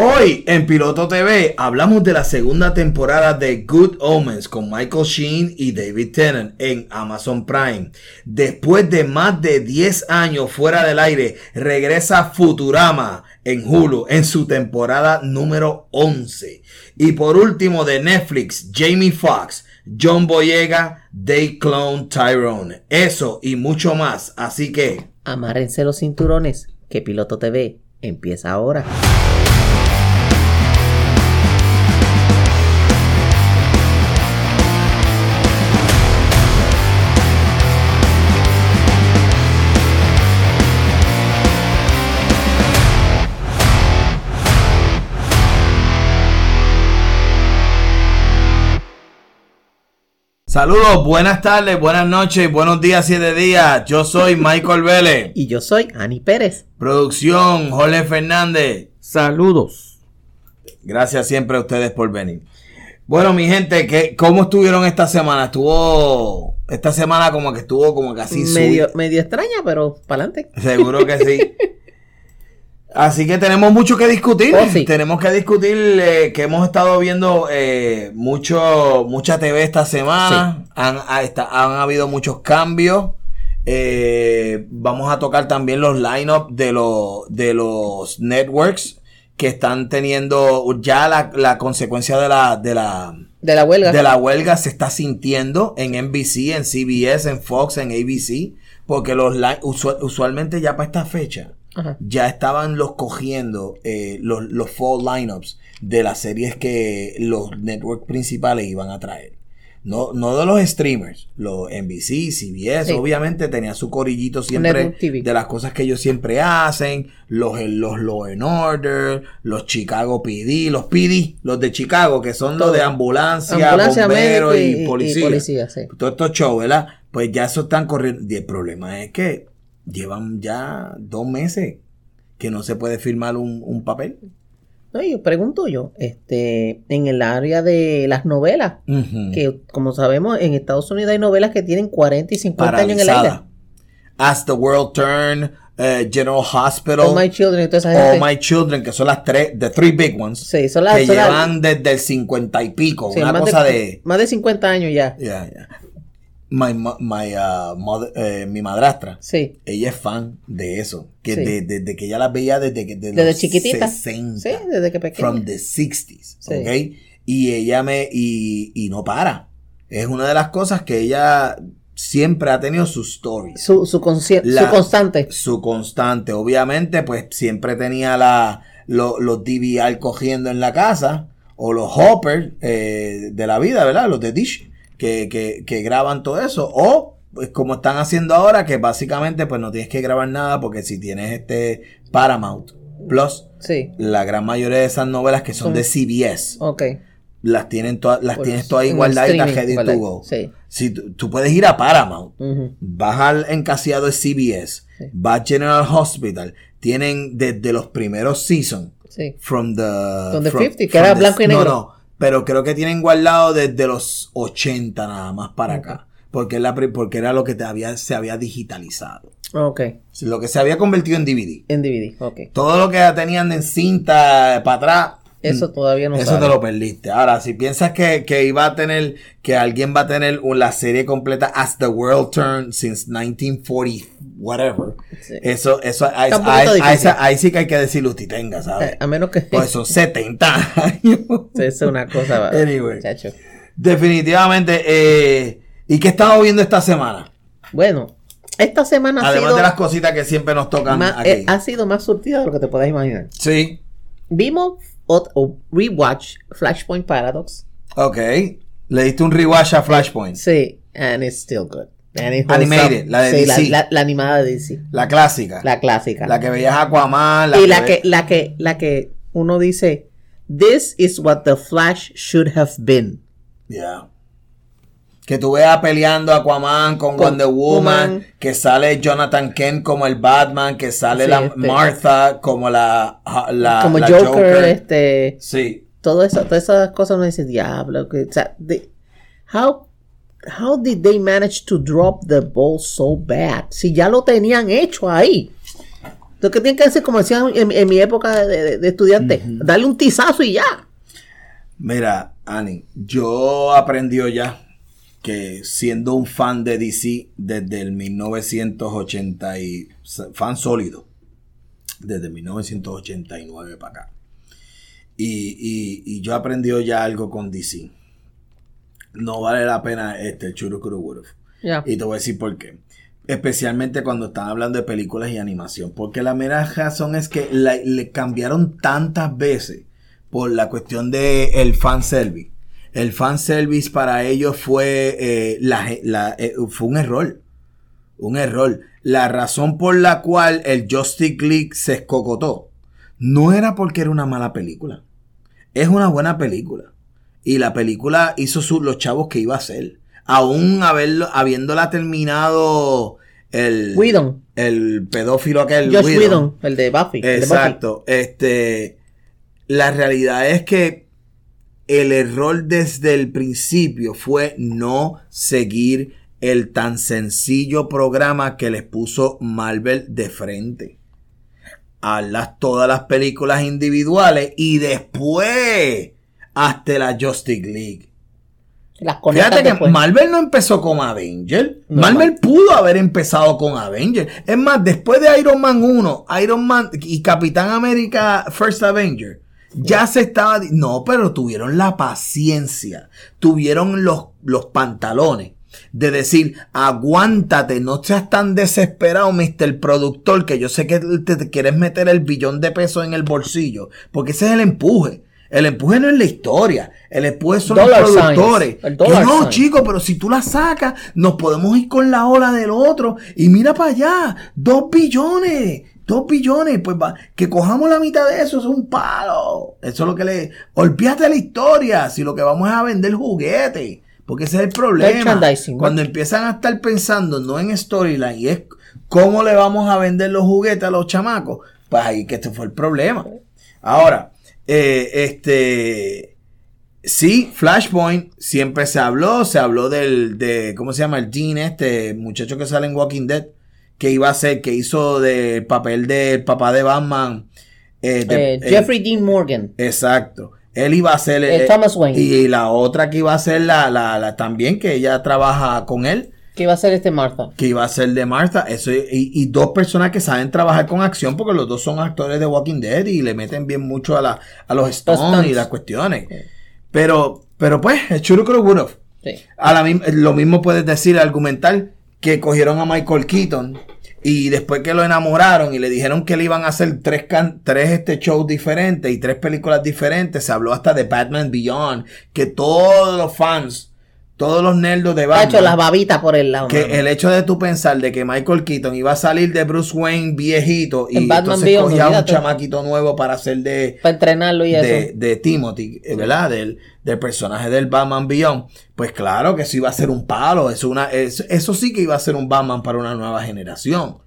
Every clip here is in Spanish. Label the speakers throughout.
Speaker 1: Hoy en Piloto TV hablamos de la segunda temporada de Good Omens con Michael Sheen y David Tennant en Amazon Prime. Después de más de 10 años fuera del aire, regresa Futurama en Hulu en su temporada número 11. Y por último de Netflix, Jamie Foxx, John Boyega, Day Clone Tyrone. Eso y mucho más. Así que...
Speaker 2: Amárense los cinturones, que Piloto TV empieza ahora.
Speaker 1: Saludos, buenas tardes, buenas noches, buenos días, siete días. Yo soy Michael Vélez.
Speaker 2: Y yo soy Ani Pérez.
Speaker 1: Producción, Jorge Fernández.
Speaker 3: Saludos.
Speaker 1: Gracias siempre a ustedes por venir. Bueno, mi gente, ¿qué, ¿cómo estuvieron esta semana? Estuvo. Esta semana como que estuvo como casi
Speaker 2: medio, medio extraña, pero para adelante.
Speaker 1: Seguro que sí. Así que tenemos mucho que discutir.
Speaker 2: Oh,
Speaker 1: tenemos que discutir eh, que hemos estado viendo eh, mucho, mucha TV esta semana. Han, han, habido muchos cambios. Eh, vamos a tocar también los lineups de, los de los networks que están teniendo ya la, la consecuencia de la, de la
Speaker 2: de la huelga.
Speaker 1: De la huelga se está sintiendo en NBC, en CBS, en Fox, en ABC, porque los usualmente ya para esta fecha ya estaban los cogiendo eh, los, los fall lineups de las series que los networks principales iban a traer. No, no de los streamers, los NBC, CBS, obviamente tenía su corillito siempre de las cosas que ellos siempre hacen, los, los Law and Order, los Chicago PD, los PD, los de Chicago, que son los de ambulancia, bomberos y, policía. Todos estos shows, ¿verdad? Pues ya eso están corriendo. Y el problema es que llevan ya dos meses que no se puede firmar un, papel.
Speaker 2: No, yo pregunto yo, este, en el área de las novelas, que como sabemos, en Estados Unidos hay novelas que tienen 40 y 50 años en el aire.
Speaker 1: As the World Turn, eh, General Hospital.
Speaker 2: All My Children toda esa
Speaker 1: gente. All My Children, que son las tres, the three big ones.
Speaker 2: Sí, son las
Speaker 1: Que llevan desde el 50 y pico, una cosa de,
Speaker 2: Más de 50 años ya.
Speaker 1: Ya, ya my, my, uh, eh, mi madrastra,
Speaker 2: sí.
Speaker 1: ella es fan de eso. Que desde que ella las veía desde que
Speaker 2: desde los chiquitita. 60. Sí, desde que pequeña.
Speaker 1: From the 60s. Sí. Y ella me. Y, y no para. Es una de las cosas que ella siempre ha tenido su story.
Speaker 2: Su, su, su constante.
Speaker 1: Su constante. Obviamente, pues siempre tenía la, los DVR cogiendo en la casa. O los hoppers eh, de la vida, ¿verdad? Los de Dish que, que, que graban todo eso. O pues, como están haciendo ahora, que básicamente pues no tienes que grabar nada porque si tienes este Paramount Plus,
Speaker 2: sí.
Speaker 1: la gran mayoría de esas novelas que son, de CBS,
Speaker 2: okay.
Speaker 1: las tienen todas, las tienes todas igualdad y las ready to go. Si tú, puedes ir a Paramount, vas al encasiado de CBS, vas a General Hospital, tienen desde los primeros seasons, from the,
Speaker 2: from the 50, que era blanco y negro. No, no,
Speaker 1: pero creo que tienen guardado desde los 80 nada más para acá. Porque, la, porque era lo que te había, se había digitalizado.
Speaker 2: Ok.
Speaker 1: Lo que se había convertido en DVD.
Speaker 2: En DVD, ok.
Speaker 1: Todo lo que tenían en cinta para atrás,
Speaker 2: eso todavía no
Speaker 1: Eso te lo perdiste. Ahora, si piensas que, que, iba a tener, que alguien va a tener la serie completa As the World Turned since 1940, whatever. Eso, eso, ahí, sí que hay que decirlo usted tenga, ¿sabes?
Speaker 2: A menos que.
Speaker 1: Pues son 70 años.
Speaker 2: es una cosa.
Speaker 1: anyway. Definitivamente. Eh, ¿Y qué estamos viendo esta semana?
Speaker 2: Bueno, esta semana
Speaker 1: ha Además de las cositas que siempre nos tocan aquí.
Speaker 2: Eh, ha sido más surtida de lo que te puedas imaginar.
Speaker 1: Sí.
Speaker 2: Vimos o, rewatch Flashpoint Paradox.
Speaker 1: Ok. Le diste un rewatch a Flashpoint.
Speaker 2: Sí, and it's still good.
Speaker 1: Animated, la de DC.
Speaker 2: La, animada de DC.
Speaker 1: La clásica.
Speaker 2: La clásica.
Speaker 1: La que veías Aquaman. La
Speaker 2: y la que, la que, la que uno dice, this is what the Flash should have been.
Speaker 1: Yeah que tú veas peleando Aquaman con, Wonder Woman, que sale Jonathan Kent como el Batman, que sale la este, Martha como la, la
Speaker 2: como Joker, este
Speaker 1: sí.
Speaker 2: todo eso, todas esas cosas no dicen diablo que, o sea, how how did they manage to drop the ball so bad si ya lo tenían hecho ahí. Entonces, ¿qué tienen que hacer, como decían en, mi época de, estudiante? Darle un tizazo y ya.
Speaker 1: Mira, Ani, yo aprendí ya que siendo un fan de DC desde el 1980 y fan sólido, desde 1989 para acá. Y, y, yo aprendí ya algo con DC. No vale la pena este Churukuru Y te voy a decir por qué. Especialmente cuando están hablando de películas y animación. Porque la mera razón es que le cambiaron tantas veces por la cuestión de el fanservice. El fanservice para ellos fue, eh, la, eh, fue un error. Un error. La razón por la cual el Justice League se escocotó no era porque era una mala película. Es una buena película. Y la película hizo los chavos que iba a hacer. Aún haberlo, habiéndola terminado el, el pedófilo aquel.
Speaker 2: Josh Whedon, el de Buffy.
Speaker 1: Exacto. Este, la realidad es que el error desde el principio fue no seguir el tan sencillo programa que les puso Marvel de frente. Hazlas todas las películas individuales y después hasta la Justice League. Fíjate que Marvel no empezó con Avenger. Marvel pudo haber empezado con Avenger. Es más, después de Iron Man 1, Iron Man y Capitán América First Avenger, ya se estaba... No, pero tuvieron la paciencia, tuvieron los, los pantalones de decir, aguántate, no seas tan desesperado, Mr. Productor, que yo sé que te quieres meter el billón de pesos en el bolsillo, porque ese es el empuje. El empuje no es la historia, el empuje son los productores. no, chicos, pero si tú la sacas, nos podemos ir con la ola del otro. Y mira para allá, dos billones. Dos billones, pues va, que cojamos la mitad de eso es un palo. Eso es lo que le. Olvídate la historia, si lo que vamos es a vender juguetes. Porque ese es el problema. Cuando empiezan a estar pensando no en storyline y es cómo le vamos a vender los juguetes a los chamacos, pues ahí que este fue el problema. Ahora, eh, este. Sí, Flashpoint siempre se habló, se habló del, de, ¿cómo se llama? El Dean, este muchacho que sale en Walking Dead que iba a ser, que hizo de papel del papá de Batman.
Speaker 2: Eh, eh, Jeffrey Dean Morgan.
Speaker 1: Exacto. Él iba a ser.
Speaker 2: Eh, Thomas Wayne.
Speaker 1: Y la otra que iba a ser la, la, la, también, que ella trabaja con él.
Speaker 2: Que iba a ser este Martha.
Speaker 1: Que iba a ser de Martha. Eso, y, dos personas que saben trabajar con acción, porque los dos son actores de Walking Dead y le meten bien mucho a, la, a los Stones y las cuestiones. Pero, pero pues, es Churu Sí. A la, lo mismo puedes decir, argumental que cogieron a Michael Keaton y después que lo enamoraron y le dijeron que le iban a hacer tres, tres este shows diferentes y tres películas diferentes, se habló hasta de Batman Beyond, que todos los fans todos los nerdos de
Speaker 2: Batman. Hecho las babitas por el lado.
Speaker 1: Que el hecho de tú pensar de que Michael Keaton iba a salir de Bruce Wayne viejito y entonces cogía un chamaquito nuevo para hacer de...
Speaker 2: Para entrenarlo y
Speaker 1: de, eso. De Timothy, ¿verdad? Del, del, personaje del Batman Beyond. Pues claro que eso iba a ser un palo. Es una, eso sí que iba a ser un Batman para una nueva generación.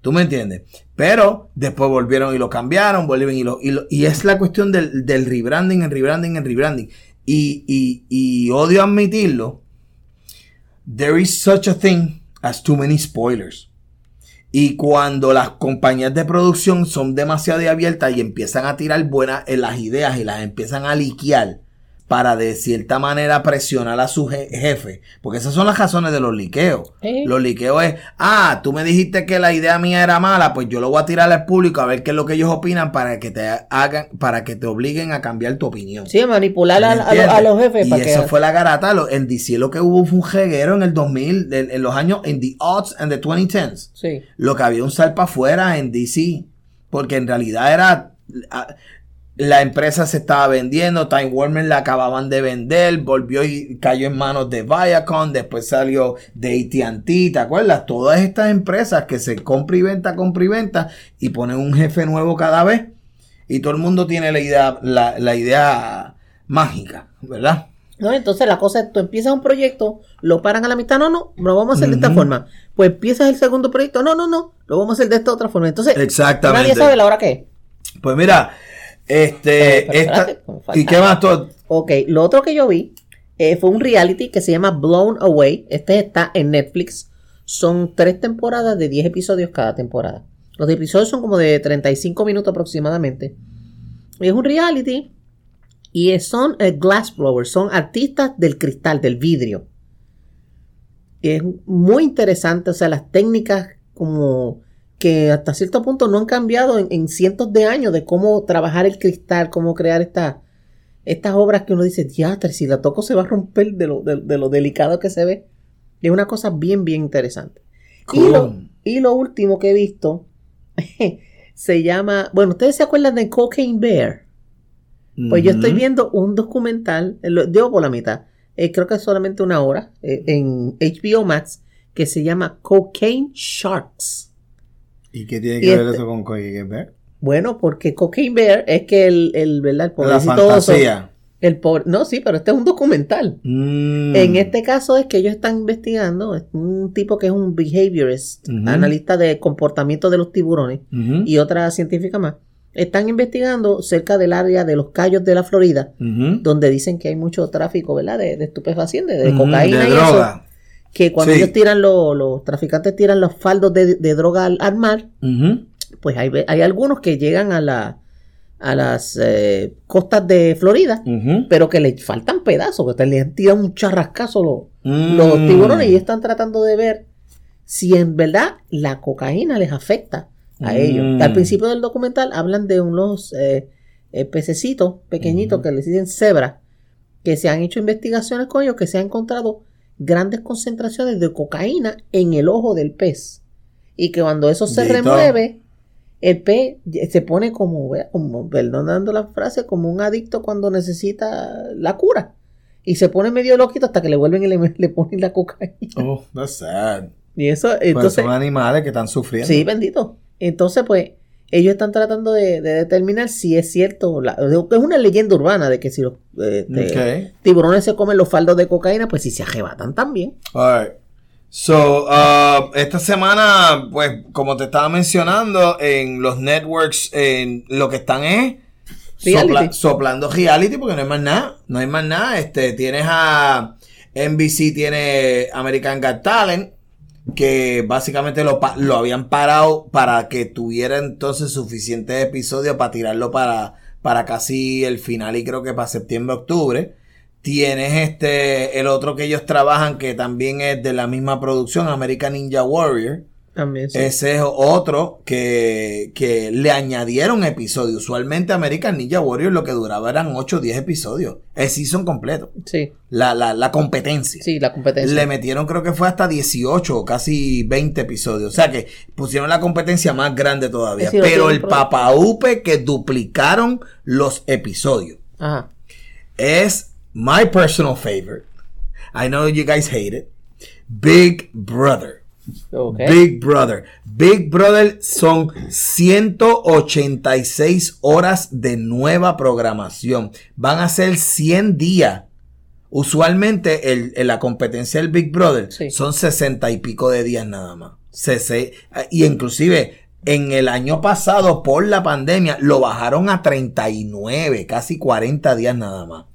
Speaker 1: ¿Tú me entiendes? Pero después volvieron y lo cambiaron, volvieron y lo... Y, lo, y es la cuestión del, del rebranding, el rebranding, el rebranding y, odio admitirlo, there is such a thing as too many spoilers. Y cuando las compañías de producción son demasiado abiertas y empiezan a tirar buenas en las ideas y las empiezan a liquear, para de cierta manera presionar a su jefe. Porque esas son las razones de los liqueos. Los liqueos es, ah, tú me dijiste que la idea mía era mala, pues yo lo voy a tirar al público a ver qué es lo que ellos opinan para que te hagan, para que te obliguen a cambiar tu opinión.
Speaker 2: Sí, manipular a, los jefes.
Speaker 1: Y eso fue la garata. en DC lo que hubo fue un jeguero en el 2000, en, los años, en the odds and the 2010s. Sí. Lo que había un salpa afuera en DC. Porque en realidad era la empresa se estaba vendiendo, Time Warner la acababan de vender, volvió y cayó en manos de Viacom, después salió de AT&T, ¿te acuerdas? Todas estas empresas que se compra y venta, compra y venta y ponen un jefe nuevo cada vez y todo el mundo tiene la idea, la, idea mágica, ¿verdad?
Speaker 2: No, entonces la cosa es, tú empiezas un proyecto, lo paran a la mitad, no, no, lo vamos a hacer de esta forma. Pues empiezas el segundo proyecto, no, no, no, lo vamos a hacer de esta otra forma. Entonces,
Speaker 1: Exactamente.
Speaker 2: nadie sabe la hora qué.
Speaker 1: Pues mira, este, ¿y qué más todo?
Speaker 2: Ok, lo otro que yo vi eh, fue un reality que se llama Blown Away. Este está en Netflix. Son tres temporadas de 10 episodios cada temporada. Los episodios son como de 35 minutos aproximadamente. Es un reality y son eh, glassblowers, son artistas del cristal, del vidrio. Es muy interesante, o sea, las técnicas como que hasta cierto punto no han cambiado en, cientos de años de cómo trabajar el cristal, cómo crear esta, estas obras que uno dice, diatre, si la toco se va a romper de lo, de, lo delicado que se ve. Es una cosa bien, bien interesante. Y, lo, y lo último que he visto se llama, bueno, ¿ustedes se acuerdan de Cocaine Bear? Pues yo estoy viendo un documental, eh, lo por la mitad, eh, creo que es solamente una hora, eh, en HBO Max, que se llama Cocaine Sharks.
Speaker 1: ¿Y qué tiene que ver este eso con Cocaine Bear?
Speaker 2: Bueno, porque Cocaine Bear es que el, el ¿verdad? El pobrecito La fantasía. El pobre, no, sí, pero este es un documental. Mm. En este caso es que ellos están investigando, es un tipo que es un behaviorist, analista de comportamiento de los tiburones y otra científica más están investigando cerca del área de los Cayos de la Florida, donde dicen que hay mucho tráfico, ¿verdad? De, estupefacientes, de cocaína y eso. Que cuando ellos tiran, los traficantes tiran los faldos de, droga al, mar, pues hay, hay, algunos que llegan a, la, a las eh, costas de Florida, pero que les faltan pedazos, que les tiran un charrascazo los, los mm. tiburones y están tratando de ver si en verdad la cocaína les afecta a ellos. Mm. Al principio del documental hablan de unos eh, eh, pececitos pequeñitos que les dicen cebra, que se han hecho investigaciones con ellos, que se han encontrado grandes concentraciones de cocaína en el ojo del pez. Y que cuando eso se remueve, el pez se pone como, como, perdonando la frase, como un adicto cuando necesita la cura. Y se pone medio loquito hasta que le vuelven y le, ponen la cocaína.
Speaker 1: Oh, that's sad.
Speaker 2: Y eso,
Speaker 1: pues entonces. son animales que están sufriendo.
Speaker 2: Sí, bendito. Entonces, pues, ellos están tratando de, determinar si es cierto. es una leyenda urbana de que si los este, tiburones se comen los faldos de cocaína, pues si se arrebatan también.
Speaker 1: Alright. So, uh, esta semana, pues, como te estaba mencionando, en los networks, en lo que están es soplando reality, porque no hay más nada. No hay más nada. Este, tienes a NBC, tiene American Got Talent que básicamente lo, lo habían parado para que tuviera entonces suficientes episodios para tirarlo para, para casi el final y creo que para septiembre, octubre. Tienes este, el otro que ellos trabajan que también es de la misma producción, American Ninja Warrior ese es otro que, le añadieron episodios. Usualmente American Ninja Warrior lo que duraba eran 8 o 10 episodios. El season completo.
Speaker 2: Sí.
Speaker 1: La, la, competencia.
Speaker 2: Sí, la competencia.
Speaker 1: Le metieron creo que fue hasta 18 o casi 20 episodios. O sea que pusieron la competencia más grande todavía. Pero el papaupe que duplicaron los episodios. Ajá. Es my personal favorite. I know you guys hate it. Big Brother. Big Brother. Big Brother son 186 horas de nueva programación. Van a ser 100 días. Usualmente el, la competencia del Big Brother son 60 y pico de días nada más. y inclusive en el año pasado por la pandemia lo bajaron a 39, casi 40 días nada más.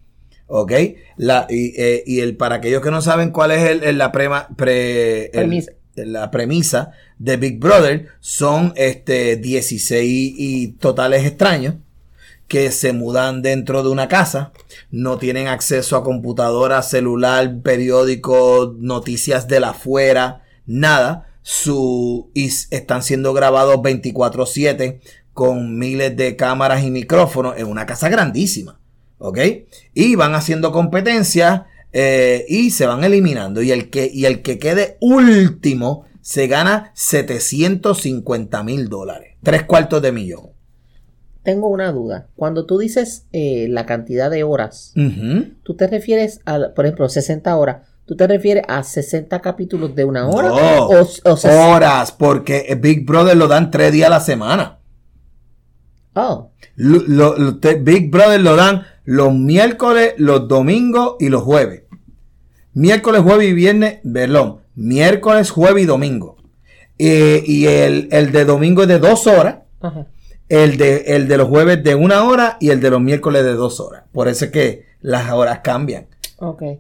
Speaker 1: ¿Ok? La, y, eh, el, para aquellos que no saben cuál es el, la prema, pre, la premisa de Big Brother son este 16 y totales extraños que se mudan dentro de una casa, no tienen acceso a computadora, celular, periódico, noticias de la afuera, nada. Su, están siendo grabados 24/7 con miles de cámaras y micrófonos en una casa grandísima. ¿Ok? Y van haciendo competencias eh, y se van eliminando. Y el, que, y el que quede último se gana 750 mil dólares. Tres cuartos de millón.
Speaker 2: Tengo una duda. Cuando tú dices eh, la cantidad de horas, tú te refieres a, por ejemplo, 60 horas. ¿Tú te refieres a 60 capítulos de una hora?
Speaker 1: o, horas, porque Big Brother lo dan tres días a la semana.
Speaker 2: Oh.
Speaker 1: Big Brother lo dan los miércoles, los domingos y los jueves. Miércoles, jueves y viernes, perdón, miércoles, jueves y domingo. Eh, y el, de domingo es de dos horas. El de, el de los jueves de una hora y el de los miércoles de dos horas. Por eso es que las horas cambian.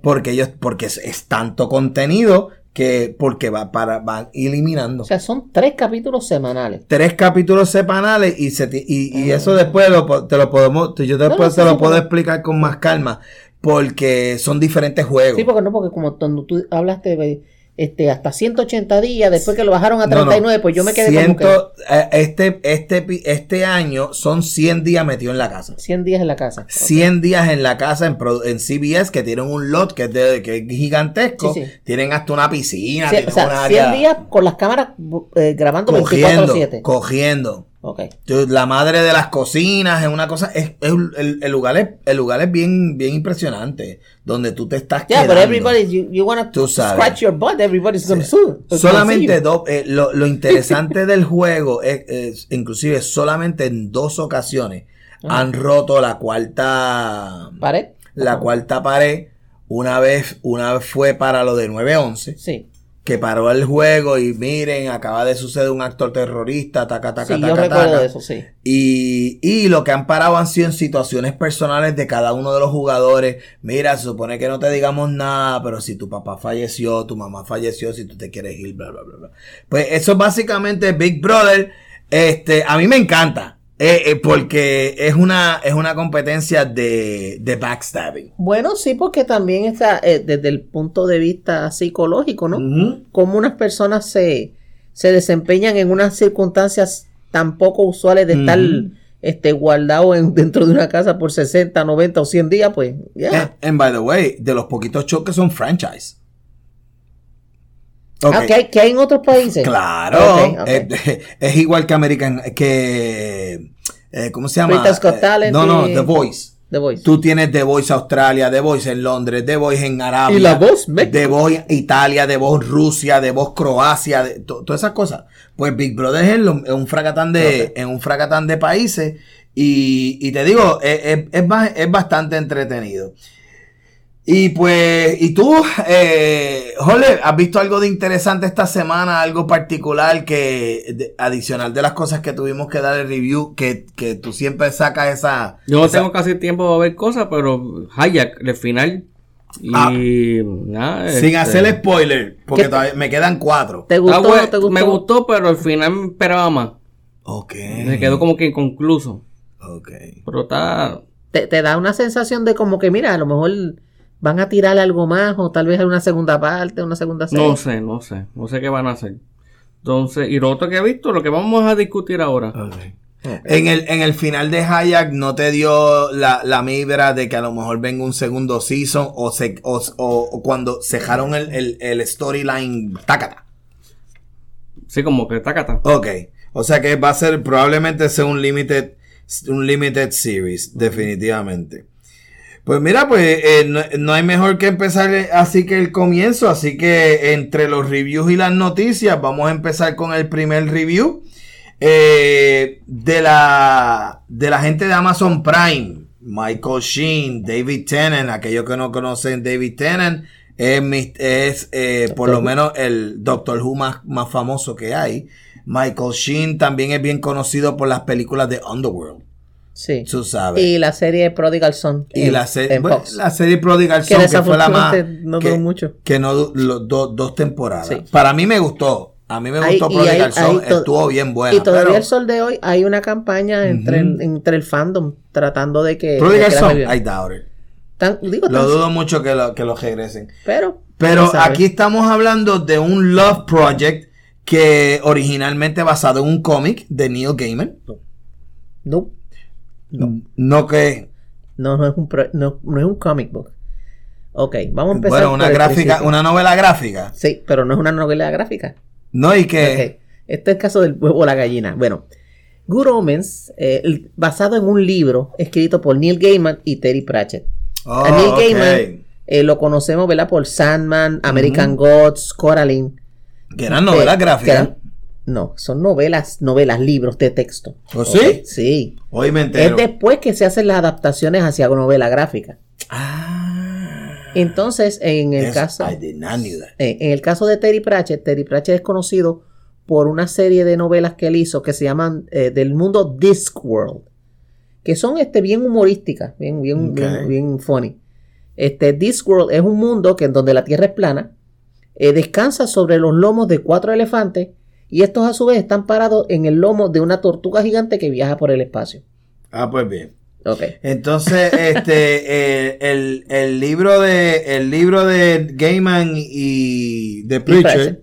Speaker 1: Porque ellos, porque es, tanto contenido que porque va para van eliminando.
Speaker 2: O sea, son tres capítulos semanales.
Speaker 1: Tres capítulos semanales y se y, eso ah. después te lo podemos yo después te lo puedo explicar con más calma porque son diferentes juegos.
Speaker 2: Sí, porque no porque como cuando tú hablaste de este, hasta 180 días, después que lo bajaron a 39, pues yo me quedé
Speaker 1: como que... Eh, este, este, este año son 100 días metidos en la casa.
Speaker 2: 100 días en la casa.
Speaker 1: 100 días en la casa en, en, CBS, que tienen un lot que es, de, que es gigantesco. Tienen hasta una piscina.
Speaker 2: o sea, 100 días con las cámaras eh, grabando 24-7.
Speaker 1: Cogiendo. Okay. La madre de las cocinas es una cosa, es, el, el, lugar es, el lugar es bien, bien impresionante, donde tú te estás yeah, quedando. everybody, you, you wanna scratch your butt, everybody's gonna sue. Solamente dos, eh, lo, lo, interesante del juego es, inclusive solamente en dos ocasiones han roto la cuarta
Speaker 2: pared.
Speaker 1: La cuarta pared. Una vez, una vez fue para lo de 9-11. Sí que paró el juego y miren, acaba de suceder un actor terrorista, taca, taca, sí, yo recuerdo eso, sí. Y, y lo que han parado han sido en situaciones personales de cada uno de los jugadores. Mira, se supone que no te digamos nada, pero si tu papá falleció, tu mamá falleció, si tú te quieres ir, bla, bla, bla, bla. Pues eso básicamente Big Brother. Este, a mí me encanta. Eh, eh, porque es una, es una competencia de, de backstabbing.
Speaker 2: Bueno, sí, porque también está eh, desde el punto de vista psicológico, ¿no? Como unas personas se, se desempeñan en unas circunstancias tan poco usuales de estar este, guardado en, dentro de una casa por 60, 90 o 100 días, pues,
Speaker 1: ya. And, by the way, de los poquitos choques son franchise.
Speaker 2: Okay. Ah, ¿que, hay, en otros países?
Speaker 1: Claro. Es, igual que American, que, eh, ¿cómo se llama? Eh, no, no, The Voice. The Voice. Tú tienes The Voice Australia, The Voice en Londres, The Voice en Arabia.
Speaker 2: ¿Y la voz?
Speaker 1: The Voice Italia, The Voice Rusia, The Voice Croacia, todas esas cosas. Pues Big Brother es en, un fracatán de, en un fracatán de países y, y te digo, es, es, es bastante entretenido. Y pues, ¿y tú, eh, Jole, has visto algo de interesante esta semana? Algo particular que, adicional de las cosas que tuvimos que dar el review, que, que tú siempre sacas esa...
Speaker 3: Yo no tengo casi tiempo de ver cosas, pero Hayak, el final... Y ah,
Speaker 1: nada, sin este, hacer spoiler, porque todavía me quedan cuatro.
Speaker 3: ¿Te gustó, ah, ¿te gustó? Me gustó, pero al final me esperaba más. Ok. Me quedó como que inconcluso. Ok. Pero está...
Speaker 2: Te, te da una sensación de como que, mira, a lo mejor ¿Van a tirar algo más o tal vez una segunda parte, una segunda
Speaker 3: serie? No sé, no sé. No sé qué van a hacer. Entonces, y lo otro que he visto, lo que vamos a discutir ahora.
Speaker 1: En, el, en el final de Hayak no te dio la, la mibra de que a lo mejor venga un segundo season o, se, o, cuando cejaron el, el, el storyline Takata.
Speaker 3: Sí, como que Takata.
Speaker 1: Ok. O sea que va a ser, probablemente sea un limited, un limited series, definitivamente. Pues mira, pues eh, no, hay mejor que empezar así que el comienzo, así que entre los reviews y las noticias vamos a empezar con el primer review eh, de la de la gente de Amazon Prime, Michael Sheen, David Tennant, aquellos que no conocen David Tennant es, es eh, por lo menos el Doctor Who más, más famoso que hay. Michael Sheen también es bien conocido por las películas de Underworld.
Speaker 2: Sí. Tú sabes. Y la serie Prodigal Son.
Speaker 1: Y la, serie la serie Prodigal Son, que, fue la más.
Speaker 2: No duró mucho.
Speaker 1: Que no dos temporadas. Para mí me gustó. A mí me gustó Prodigal Son. Estuvo bien buena.
Speaker 2: Y todavía el sol de hoy hay una campaña entre, el, entre el fandom tratando de que.
Speaker 1: Prodigal Son, I doubt it. lo dudo mucho que lo, que lo regresen. Pero. Pero aquí estamos hablando de un Love Project que originalmente basado en un cómic de Neil Gaiman. No. No. No que.
Speaker 2: No, no es un, no, es un comic book. Ok, vamos a empezar.
Speaker 1: Bueno, una gráfica, una novela gráfica.
Speaker 2: Sí, pero no es una novela gráfica.
Speaker 1: No, y que.
Speaker 2: Este es el caso del huevo o la gallina. Bueno, Good Omens, eh, basado en un libro escrito por Neil Gaiman y Terry Pratchett. Oh, Neil Gaiman eh, lo conocemos, ¿verdad? Por Sandman, American Gods, Coraline.
Speaker 1: Que eran novelas gráficas.
Speaker 2: No, son novelas, novelas, libros de texto.
Speaker 1: ¿Oh, sí?
Speaker 2: Sí.
Speaker 1: Hoy me entero.
Speaker 2: Es después que se hacen las adaptaciones hacia novela gráfica. Ah. Entonces, en el caso. En el caso de Terry Pratchett, Terry Pratchett es conocido por una serie de novelas que él hizo que se llaman eh, del mundo Discworld. Que son este, bien humorísticas, bien, bien, bien, funny. Este Discworld es un mundo que en donde la Tierra es plana eh, descansa sobre los lomos de cuatro elefantes y estos a su vez están parados en el lomo de una tortuga gigante que viaja por el espacio.
Speaker 1: Ah, pues bien. Entonces, este, eh, el, el, libro de, el libro de Gaiman y de Preacher,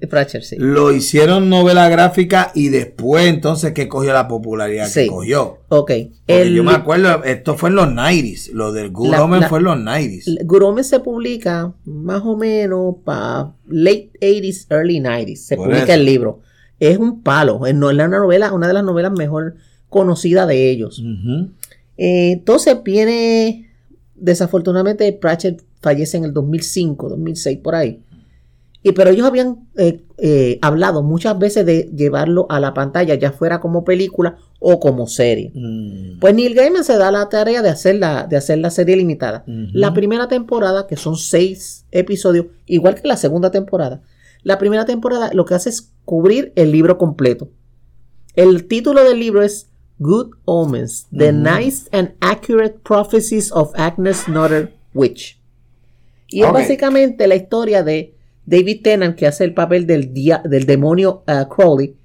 Speaker 1: lo hicieron novela gráfica y después entonces que cogió la popularidad que cogió.
Speaker 2: Ok.
Speaker 1: yo me acuerdo, esto fue en los 90s, lo del Good fue en los 90s.
Speaker 2: Good se publica más o menos para late 80s, early 90s, se publica el libro. Es un palo, es una novela, una de las novelas mejor conocidas de ellos. Eh, entonces viene, desafortunadamente, Pratchett fallece en el 2005, 2006, por ahí. Y, pero ellos habían eh, eh, hablado muchas veces de llevarlo a la pantalla, ya fuera como película o como serie. Mm. Pues Neil Gaiman se da la tarea de hacer la, de hacer la serie limitada. La primera temporada, que son seis episodios, igual que la segunda temporada. La primera temporada lo que hace es cubrir el libro completo. El título del libro es Good Omens, The Nice and Accurate Prophecies of Agnes Nutter Witch. Y es básicamente la historia de David Tennant, que hace el papel del, del demonio uh, Crowley,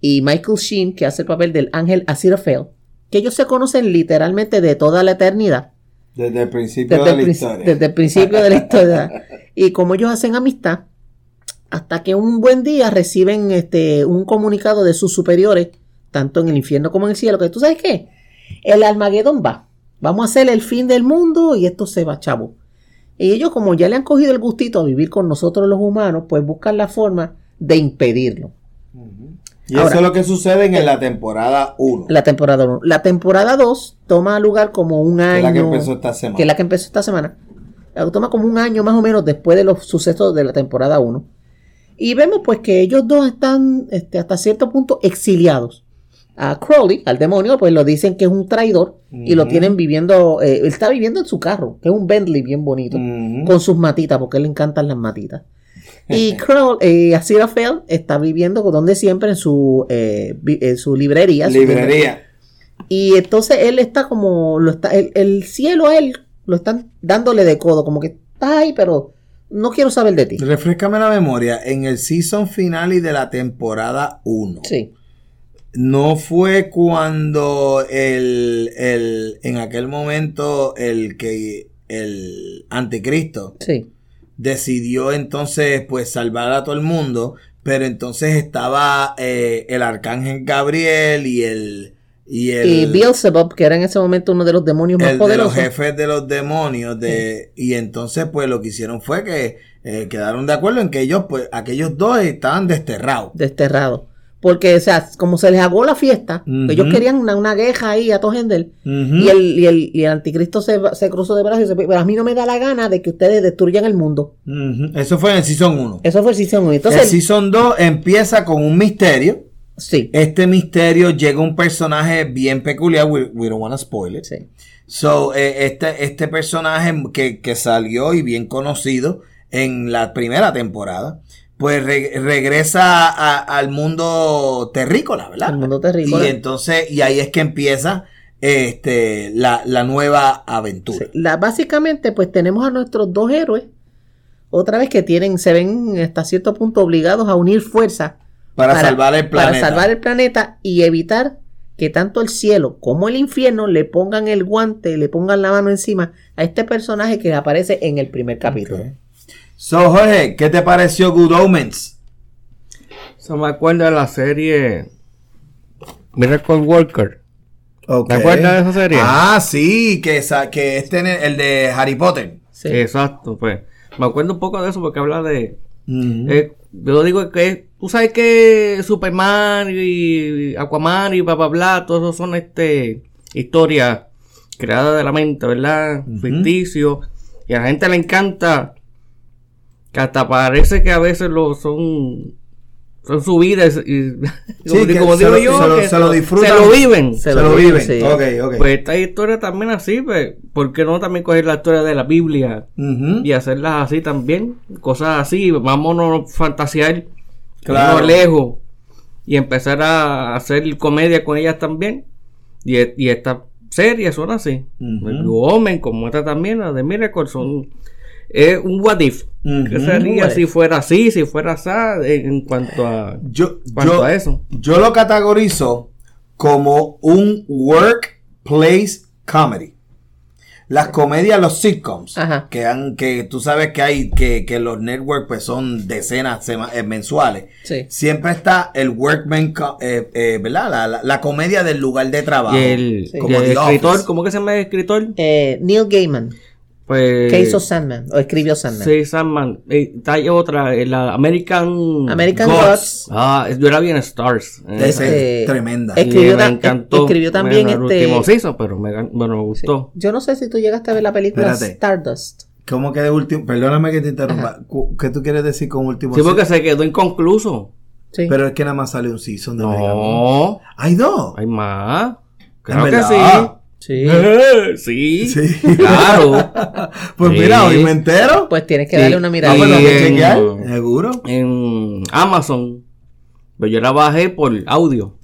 Speaker 2: y Michael Sheen, que hace el papel del ángel Aziraphale, que ellos se conocen literalmente de toda la eternidad.
Speaker 1: Desde el principio de la historia.
Speaker 2: Desde el principio de la historia. y como ellos hacen amistad, hasta que un buen día reciben este, un comunicado de sus superiores tanto en el infierno como en el cielo, que tú sabes qué, el Armagedón va, vamos a hacer el fin del mundo y esto se va, chavo. Y ellos como ya le han cogido el gustito a vivir con nosotros los humanos, pues buscan la forma de impedirlo.
Speaker 1: Y eso es lo que sucede en la temporada 1.
Speaker 2: La temporada 1. La temporada 2 toma lugar como un año. Que
Speaker 1: es la que empezó esta semana.
Speaker 2: Que es la que empezó esta semana. Toma como un año más o menos después de los sucesos de la temporada 1. Y vemos pues que ellos dos están este, hasta cierto punto exiliados a Crowley, al demonio, pues lo dicen que es un traidor y lo tienen viviendo, eh, él está viviendo en su carro, que es un Bentley bien bonito, con sus matitas, porque le encantan las matitas. Y Crowley, eh, Aziraphale está viviendo donde siempre en su, eh, en su librería.
Speaker 1: Librería.
Speaker 2: y entonces él está como, lo está, el, cielo a él lo están dándole de codo, como que está ahí, pero no quiero saber de ti.
Speaker 1: Refrescame la memoria, en el season final y de la temporada 1. Sí no fue cuando el, el, en aquel momento el que el anticristo decidió entonces pues salvar a todo el mundo, pero entonces estaba eh, el arcángel Gabriel y el y el
Speaker 2: y Beelzebub, que era en ese momento uno de los demonios más poderosos.
Speaker 1: De los jefes de los demonios de y entonces pues lo que hicieron fue que eh, quedaron de acuerdo en que ellos pues aquellos dos estaban desterrados.
Speaker 2: Desterrados. Porque, o sea, como se les agó la fiesta, ellos querían una, una, queja ahí a Togendel, y, el, y, el, y el anticristo se, se cruzó de brazos y dice, pero a mí no me da la gana de que ustedes destruyan el mundo.
Speaker 1: Eso fue en el Season 1.
Speaker 2: Eso fue el Season 1.
Speaker 1: Entonces, el Season 2 empieza con un misterio. Sí. Este misterio llega un personaje bien peculiar, we, don't want to spoil it. Sí. So, eh, este, este personaje que, que salió y bien conocido en la primera temporada pues regresa al mundo terrícola, ¿verdad?
Speaker 2: Al mundo terrícola.
Speaker 1: Y entonces, y ahí es que empieza este, la, nueva aventura.
Speaker 2: La, básicamente, pues tenemos a nuestros dos héroes, otra vez que tienen, se ven hasta cierto punto obligados a unir fuerzas.
Speaker 1: Para, salvar el planeta.
Speaker 2: Para salvar el planeta y evitar que tanto el cielo como el infierno le pongan el guante, le pongan la mano encima a este personaje que aparece en el primer capítulo.
Speaker 1: So, Jorge, ¿qué te pareció Good Omens?
Speaker 3: Eso me acuerda de la serie Miracle Walker.
Speaker 1: Okay. ¿Te acuerdas de esa serie? Ah, sí, que, que este el de Harry Potter.
Speaker 3: Sí. Exacto, pues. Me acuerdo un poco de eso porque habla de. Eh, yo digo que tú sabes que Superman y Aquaman y bla bla bla, todos esos son este historias creadas de la mente, ¿verdad? Ficticio. Y a la gente le encanta que hasta parece que a veces lo son son subidas y como, digo yo
Speaker 1: se lo, disfrutan.
Speaker 3: se lo viven
Speaker 1: se, lo, viven, sí. okay, okay.
Speaker 3: pues esta historia también así pues ¿por qué no también coger la historia de la Biblia y hacerlas así también cosas así vámonos a fantasear claro. lejos y empezar a hacer comedia con ellas también. Y, y estas series son así. Uh como esta también la de Miracle son es un what if. ¿Qué sería si fuera así, si fuera así, en cuanto a,
Speaker 1: yo, a eso? Yo lo categorizo como un workplace comedy. Las comedias, los sitcoms, que han, que tú sabes que hay, que, que los networks pues son decenas eh, mensuales. Siempre está el workman, eh, eh, ¿verdad? La, comedia del lugar de trabajo.
Speaker 3: el, como escritor, ¿cómo que se llama el escritor?
Speaker 2: Neil Gaiman.
Speaker 3: Pues,
Speaker 2: ¿Qué hizo Sandman? ¿O escribió Sandman?
Speaker 3: Sí, Sandman. Eh, hay otra, eh, la American...
Speaker 2: American Gods.
Speaker 3: Ah, yo la vi en Stars.
Speaker 1: Eh, tremenda.
Speaker 2: Escribió, me encantó. Escribió también este...
Speaker 3: último pero me, bueno, me gustó.
Speaker 2: Yo no sé si tú llegaste a ver la película Stardust.
Speaker 1: ¿Cómo que de último? Perdóname que te interrumpa. ¿Qué tú quieres decir con último?
Speaker 3: Sí, porque se quedó inconcluso.
Speaker 1: Sí. Pero es que nada más sale un season de
Speaker 3: No.
Speaker 1: ¿Hay dos?
Speaker 3: Hay más. Claro que sí.
Speaker 2: Sí.
Speaker 3: sí. sí. Claro.
Speaker 1: pues mira, hoy me entero.
Speaker 2: Pues tienes que darle una mirada.
Speaker 1: en, Seguro.
Speaker 3: En Amazon. Pues yo la bajé por audio.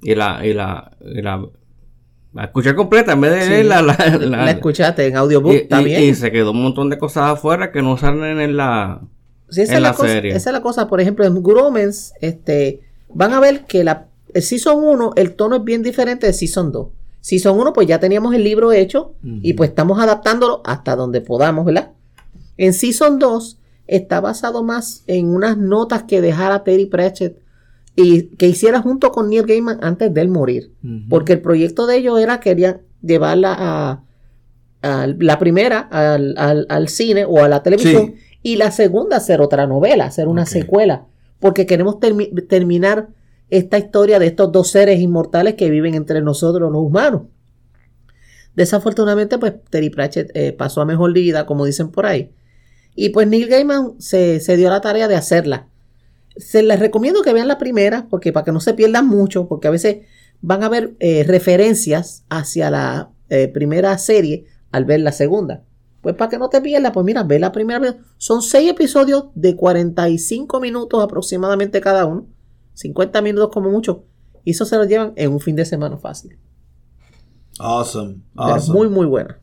Speaker 3: Y la, y la, y la, la escuché completa en vez de la, la,
Speaker 2: la, escuchaste en audiobook también.
Speaker 3: Y, se quedó un montón de cosas afuera que no salen en la,
Speaker 2: sí, esa en la, serie. esa es la cosa. Por ejemplo, en Gromens, este, van a ver que la, el Season 1, el tono es bien diferente de Season 2. Si son uno, pues ya teníamos el libro hecho y pues estamos adaptándolo hasta donde podamos, ¿verdad? En Season 2 está basado más en unas notas que dejara Terry Pratchett y que hiciera junto con Neil Gaiman antes de él morir. Porque el proyecto de ellos era, querían llevarla a, la primera al, cine o a la televisión y la segunda hacer otra novela, hacer una secuela. Porque queremos terminar esta historia de estos dos seres inmortales que viven entre nosotros los humanos. Desafortunadamente, pues Terry Pratchett eh, pasó a mejor vida, como dicen por ahí. Y pues Neil Gaiman se, dio la tarea de hacerla. Se les recomiendo que vean la primera, porque para que no se pierdan mucho, porque a veces van a ver eh, referencias hacia la eh, primera serie al ver la segunda. Pues para que no te pierdas, pues mira, ve la primera. Son seis episodios de 45 minutos aproximadamente cada uno. 50 minutos como mucho. Y eso se lo llevan en un fin de semana fácil.
Speaker 1: Awesome.
Speaker 2: muy, muy buena.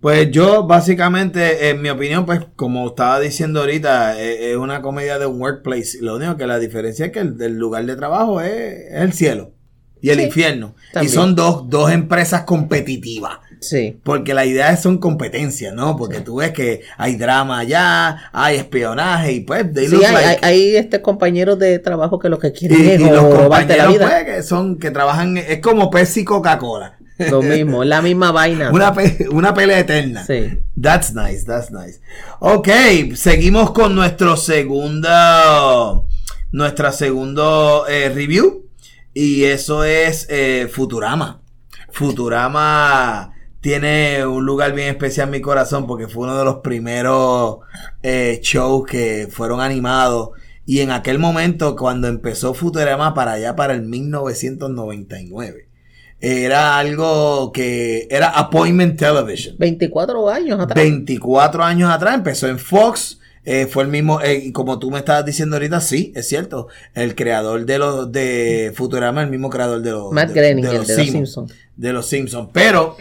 Speaker 1: Pues yo, básicamente, en mi opinión, pues como estaba diciendo ahorita, es, una comedia de un workplace. Lo único que la diferencia es que el, lugar de trabajo es, el cielo y el infierno. Y son dos, dos empresas competitivas.
Speaker 2: Sí.
Speaker 1: Porque la idea es son competencias, ¿no? Porque tú ves que hay drama allá, hay espionaje y pues
Speaker 2: sí, hay, este compañeros de trabajo que lo que quieren es
Speaker 1: y los compañeros Pues, que son que trabajan es como Pepsi y Coca-Cola.
Speaker 2: Lo mismo, la misma vaina.
Speaker 1: una, una pelea eterna.
Speaker 2: Sí.
Speaker 1: That's nice, that's nice. Ok, seguimos con nuestro segundo nuestra segundo eh, review y eso es eh, Futurama. Futurama tiene un lugar bien especial en mi corazón porque fue uno de los primeros eh, shows que fueron animados. Y en aquel momento, cuando empezó Futurama para allá, para el 1999, era algo que era Appointment Television.
Speaker 2: 24 años atrás.
Speaker 1: 24 años atrás, empezó en Fox. Eh, fue el mismo, eh, y como tú me estabas diciendo ahorita, sí, es cierto. El creador de los de Futurama, el mismo creador de los,
Speaker 2: Matt Groening, de, los, Simpsons.
Speaker 1: De los Simpsons. Pero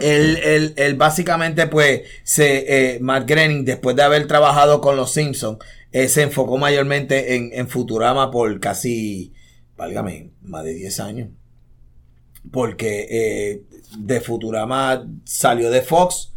Speaker 1: él, él, básicamente, pues, se, eh, Matt Groening, después de haber trabajado con los Simpsons, eh, se enfocó mayormente en, en, Futurama por casi, válgame, más de 10 años. Porque de Futurama salió de Fox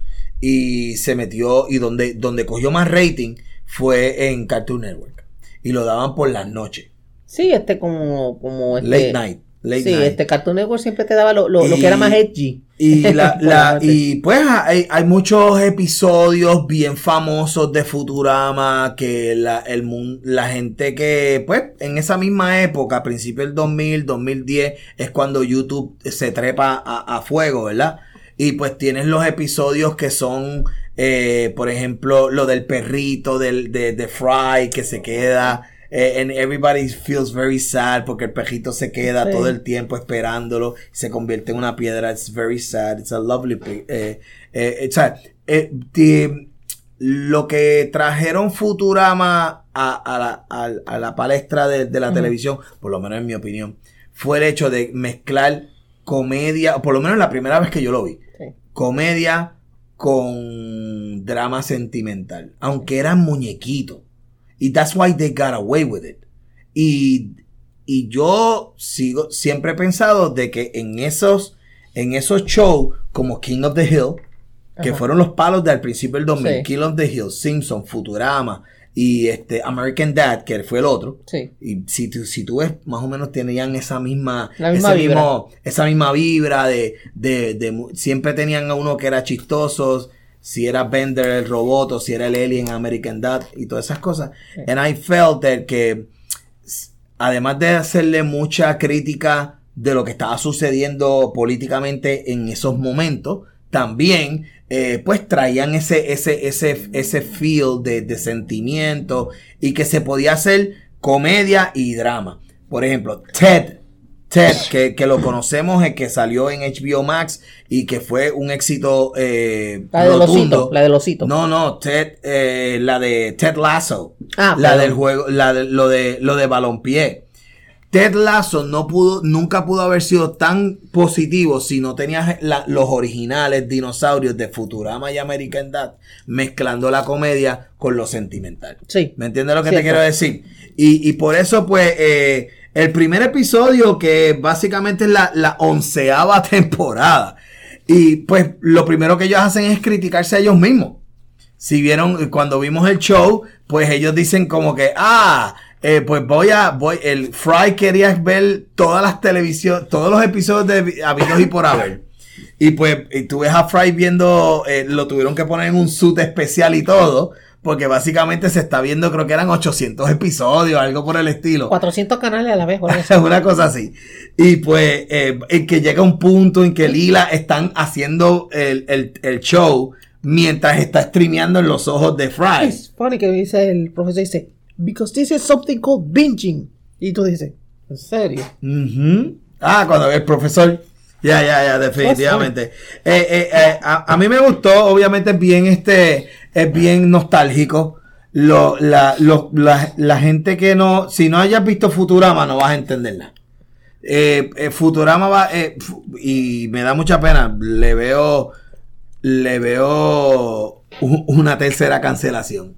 Speaker 1: y se metió, y donde, donde cogió más rating fue en Cartoon Network. Y lo daban por las noches.
Speaker 2: Sí, este como, como este,
Speaker 1: Late Night
Speaker 2: sí, este Cartoon Network siempre te daba lo, que era más edgy.
Speaker 1: Y, la, y pues hay, hay, muchos episodios bien famosos de Futurama que la, el, la gente que, pues, en esa misma época, a principios del 2000, 2010, es cuando YouTube se trepa a, fuego, ¿verdad? Y pues tienes los episodios que son, eh, por ejemplo, lo del perrito del, de, de Fry que se queda eh, and everybody feels very sad porque el pejito se queda todo el tiempo esperándolo se convierte en una piedra. It's very sad. It's a lovely. Eh, eh, eh lo que trajeron Futurama a, la, palestra de, la televisión, por lo menos en mi opinión, fue el hecho de mezclar comedia, o por lo menos la primera vez que yo lo vi, comedia con drama sentimental, aunque eran muñequitos. Y that's why they got away with it. Y, y yo sigo, siempre he pensado de que en esos, en esos shows como King of the Hill, que fueron los palos del principio del 2000, King of the Hill, Simpson, Futurama, y este American Dad, que fue el otro. Sí. Y si tú, si tú ves, más o menos tenían esa misma, vibra. esa misma vibra de, de, de, siempre tenían a uno que era chistoso, si era Bender el robot o si era el alien American Dad y todas esas cosas. y And I felt that que además de hacerle mucha crítica de lo que estaba sucediendo políticamente en esos momentos, también eh, pues traían ese, ese, ese, ese feel de, sentimiento y que se podía hacer comedia y drama. Por ejemplo, Ted, Ted, que, lo conocemos, el que salió en HBO Max y que fue un éxito eh,
Speaker 2: la de osito, la del osito.
Speaker 1: No, no, Ted, eh, la de Ted Lasso. Ah, la del juego, la de, lo de lo de balompié. Ted Lasso no pudo, nunca pudo haber sido tan positivo si no tenías los originales dinosaurios de Futurama y American Dad mezclando la comedia con lo sentimental. Sí. ¿Me entiendes lo que te quiero decir? Y, por eso, pues, eh, el primer episodio, que básicamente es la, la onceava temporada, y pues lo primero que ellos hacen es criticarse a ellos mismos. Si vieron, cuando vimos el show, pues ellos dicen como que, ah, eh, pues voy a, voy, el Fry quería ver todas las televisiones, todos los episodios de Habidos y por haber. Y pues, y tú ves a Fry viendo, eh, lo tuvieron que poner en un suit especial y todo, porque básicamente se está viendo, creo que eran 800 episodios, algo por el estilo.
Speaker 2: 400 canales a la vez,
Speaker 1: Es una cosa así. Y pues, eh, en que llega un punto en que Lila están haciendo el, el, el show mientras está streameando en los ojos de Fry.
Speaker 2: Es funny que dice el profesor, dice, because this is something called binging. Y tú dices, ¿en serio?
Speaker 1: Ah, cuando el profesor. Ya, ya, ya, definitivamente. Eh, eh, eh, a, mí me gustó, obviamente es bien este, es bien nostálgico. Lo, la, lo, la, la, gente que no, si no hayas visto Futurama, no vas a entenderla. Futurama va, y me da mucha pena, le veo, le veo una tercera cancelación.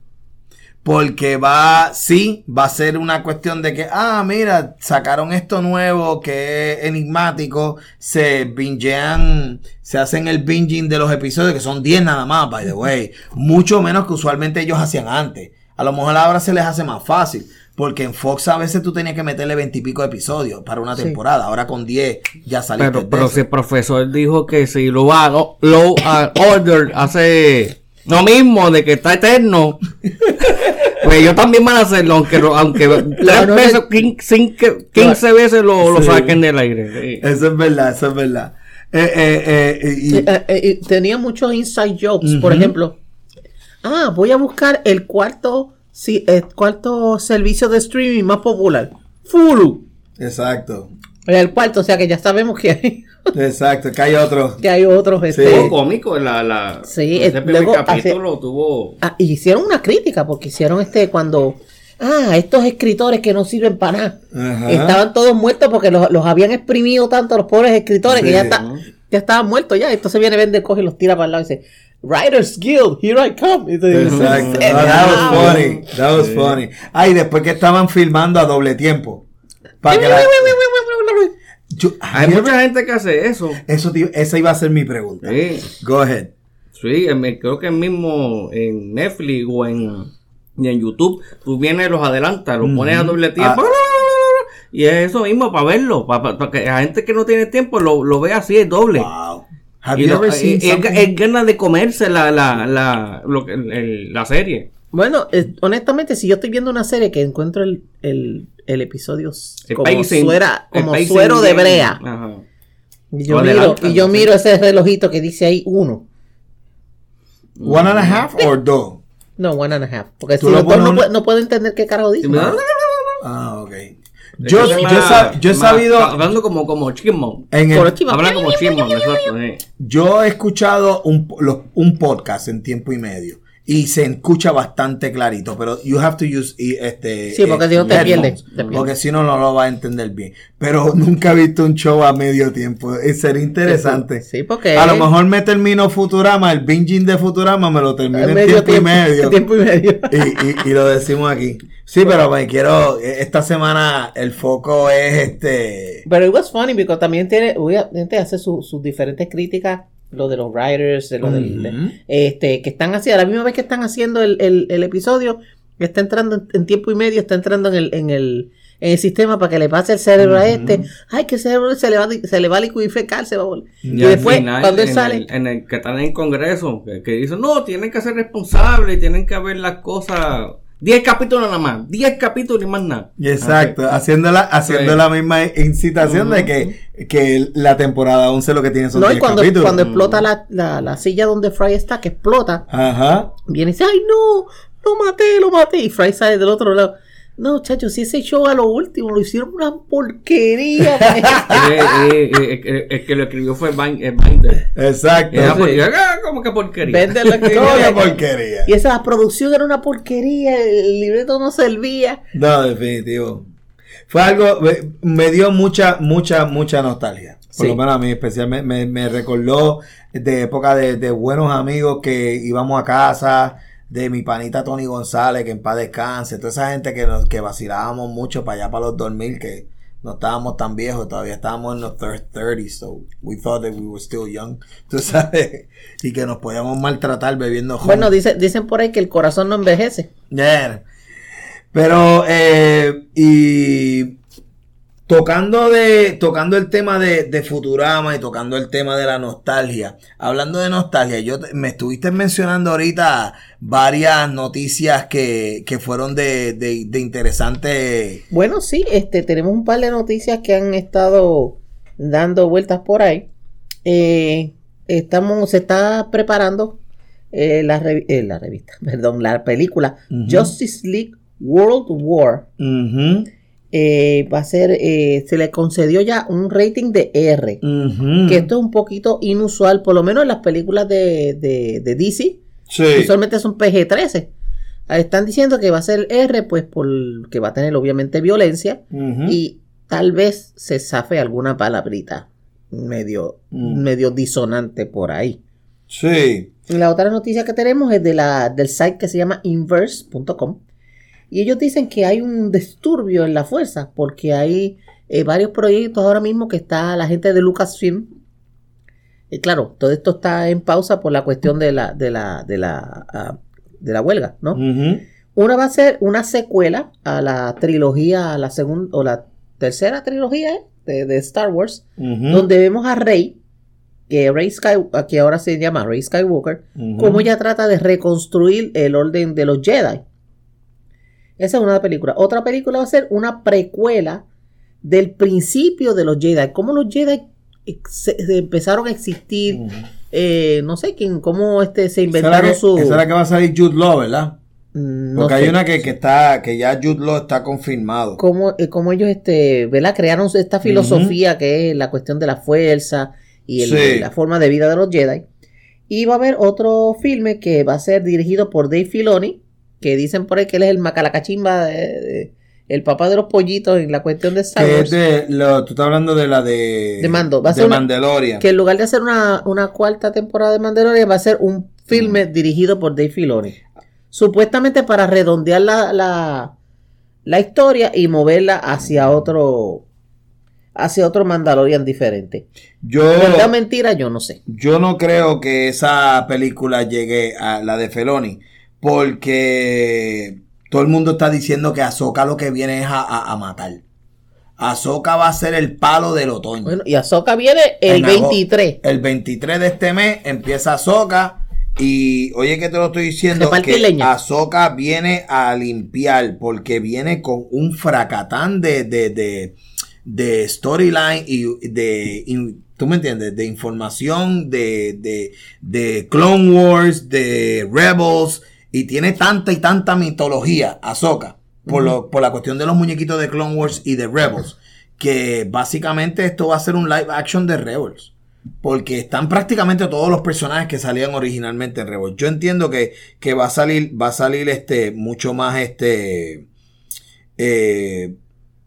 Speaker 1: Porque va, sí, va a ser una cuestión de que, ah, mira, sacaron esto nuevo que es enigmático, se bingean, se hacen el binging de los episodios, que son 10 nada más, by the way. Mucho menos que usualmente ellos hacían antes. A lo mejor ahora se les hace más fácil. Porque en Fox a veces tú tenías que meterle veintipico episodios para una temporada. Ahora con 10 ya salió.
Speaker 3: Pero, pero si el profesor dijo que si lo va low, low order hace lo mismo de que está eterno. pues ellos también van a hacerlo, aunque, aunque tres veces, 15, veces lo, saquen del aire.
Speaker 1: Eso es verdad, eso es verdad. Eh, eh,
Speaker 2: eh, eh tenía muchos inside jokes, por ejemplo. Ah, voy a buscar el cuarto, sí, el cuarto servicio de streaming más popular. Fulu.
Speaker 1: Exacto.
Speaker 2: El cuarto, o sea que ya sabemos que hay.
Speaker 1: Exacto, que hay otros.
Speaker 2: Que hay otros.
Speaker 3: Este, cómico la, la
Speaker 2: sí, ese primer capítulo tuvo. Ah, y hicieron una crítica porque hicieron este cuando. Ah, estos escritores que no sirven para nada. Estaban todos muertos porque los, los, habían exprimido tanto los pobres escritores que ya, está, ya estaban muertos ya. Entonces viene Vender, coge y los tira para el lado y dice, Writers Guild, here I come.
Speaker 1: Exacto. that was funny. That was funny. Ah, y después que estaban filmando a doble tiempo. Para que la...
Speaker 3: Hay mucha gente que hace eso.
Speaker 1: Eso, esa iba a ser mi pregunta. Sí. Go ahead.
Speaker 3: Sí, creo que mismo en Netflix o en, en YouTube, tú vienes, los adelantas, los pones a doble tiempo. Ah. Y es eso mismo para verlo, para, que la gente que no tiene tiempo lo, lo vea así, es doble. Wow. y es, ganas de comerse la, la, la, lo, la serie.
Speaker 2: Bueno, honestamente, si yo estoy viendo una serie que encuentro el, el el episodio como, suero de brea. Y yo, miro, y yo miro ese relojito que dice ahí uno.
Speaker 1: ¿One and a half o dos?
Speaker 2: No, one and a half. Porque si los dos no, puede, no puede entender qué carajo dice.
Speaker 1: Ah, ok. Yo, yo, he sabido.
Speaker 3: Hablando como, como Chimon.
Speaker 1: Habla como Chimon, Yo he escuchado un, un podcast en tiempo y medio. Y se escucha bastante clarito, pero you have to use este
Speaker 2: Sí, porque si no te pierdes,
Speaker 1: porque si no no lo vas a entender bien. Pero nunca he visto un show a medio tiempo, sería interesante.
Speaker 2: Sí, porque
Speaker 1: a lo mejor me termino Futurama, el binging de Futurama me lo termino en tiempo, y medio.
Speaker 2: Tiempo y medio.
Speaker 1: Y, y, lo decimos aquí. Sí, pero me quiero esta semana el foco es este
Speaker 2: Pero it was funny porque también tiene obviamente hace sus diferentes críticas lo de los writers, lo del, este, que están haciendo, a la misma vez que están haciendo el, el, episodio, está entrando en, tiempo y medio, está entrando en el, en el, en el sistema para que le pase el cerebro a este. Ay, que el cerebro se le va, se le va a liquidificar, se va a volver. Y, después, cuando él sale.
Speaker 3: en el que están en el Congreso, que, que dicen, no, tienen que ser responsables, tienen que ver las cosas 10 capítulos nada más, 10 capítulos y más nada.
Speaker 1: Exacto, haciendo, la, haciendo la misma incitación de que, que, la temporada 11 lo que tiene son no, 10
Speaker 2: y cuando,
Speaker 1: capítulos.
Speaker 2: cuando explota la, la, la, silla donde Fry está, que explota,
Speaker 1: Ajá.
Speaker 2: viene y dice, ay no, lo maté, lo maté, y Fry sale del otro lado. No, chacho, si ese show a lo último lo hicieron una porquería.
Speaker 3: Eh, eh, eh, el que lo escribió fue Binder.
Speaker 1: Exacto.
Speaker 3: Ah, ¿Cómo que porquería?
Speaker 1: ¿Cómo porquería?
Speaker 2: Y esa producción era una porquería, el libreto no servía.
Speaker 1: No, definitivo. Fue algo, me dio mucha, mucha, mucha nostalgia. Por lo menos a mí especialmente me, me recordó de época de, de buenos amigos que íbamos a casa de mi panita Tony González, que en paz descanse, toda esa gente que nos que vacilábamos mucho para allá para los dormir, que no estábamos tan viejos, todavía estábamos en los 30s, so we thought that we were still young, tú sabes, y que nos podíamos maltratar bebiendo
Speaker 2: Bueno, dice, dicen por ahí que el corazón no envejece.
Speaker 1: Yeah. Pero, eh, y Tocando de, tocando el tema de, de, Futurama y tocando el tema de la nostalgia. Hablando de nostalgia, yo me estuviste mencionando ahorita varias noticias que, que fueron de, de, de interesante.
Speaker 2: Bueno, sí, este, tenemos un par de noticias que han estado dando vueltas por ahí. Eh, estamos, se está preparando eh, la, eh, la, revista, perdón, la película Justice League World War. Eh, va a ser, eh, se le concedió ya un rating de R, que esto es un poquito inusual, por lo menos en las películas de, de, DC, sí. usualmente son PG-13. Están diciendo que va a ser R, pues porque va a tener obviamente violencia y tal vez se zafe alguna palabrita medio, mm. medio disonante por ahí.
Speaker 1: Sí.
Speaker 2: La otra noticia que tenemos es de la, del site que se llama inverse.com y ellos dicen que hay un disturbio en la fuerza, porque hay eh, varios proyectos ahora mismo que está la gente de Lucasfilm. Y claro, todo esto está en pausa por la cuestión de la, de la, de la, ah, de la huelga, ¿no? Una va a ser una secuela a la trilogía, a la segunda o la tercera trilogía de, Star Wars, donde vemos a Rey, que Rey Skywalker, que ahora se llama Rey Skywalker, como ella trata de reconstruir el orden de los Jedi. Esa es una película. Otra película va a ser una precuela del principio de los Jedi. Cómo los Jedi empezaron a existir. Eh, no sé quién, cómo este, se inventaron su.
Speaker 1: Esa es la que va a salir Jude Law, ¿verdad? Mm, Porque hay una que, está, que ya Jude Law está confirmado.
Speaker 2: Cómo, eh, ellos, este, ¿verdad? Crearon esta filosofía que es la cuestión de la fuerza y la forma de vida de los Jedi. Y va a haber otro filme que va a ser dirigido por Dave Filoni, que dicen por ahí que él es el macalacachimba, de, el papá de los pollitos en la cuestión de
Speaker 1: Star Wars. de, lo, tú estás hablando de la de,
Speaker 2: de Mando. Va a ser Mandalorian. que en lugar de hacer una, cuarta temporada de Mandalorian, va a ser un filme mm. dirigido por Dave Filoni. Supuestamente para redondear la, la, la historia y moverla hacia otro hacia otro Mandalorian diferente.
Speaker 1: Yo
Speaker 2: ¿Verdad mentira? Yo no sé.
Speaker 1: Yo no creo que esa película llegue a la de Filoni porque todo el mundo está diciendo que Ahsoka lo que viene es a, matar. Ahsoka va a ser el palo del otoño.
Speaker 2: Bueno, y Ahsoka viene el 23.
Speaker 1: El 23 de este mes empieza Ahsoka. Y oye que te lo estoy diciendo que Ahsoka viene a limpiar porque viene con un fracatán de, de, de, storyline y de, ¿tú me entiendes? De información de, de, de Clone Wars, de Rebels y tiene tanta y tanta mitología, Ahsoka, por, lo, por la cuestión de los muñequitos de Clone Wars y de Rebels, que básicamente esto va a ser un live action de Rebels. porque están prácticamente todos los personajes que salían originalmente en Rebels. Yo entiendo que, que va a salir, va a salir este, mucho más este, eh,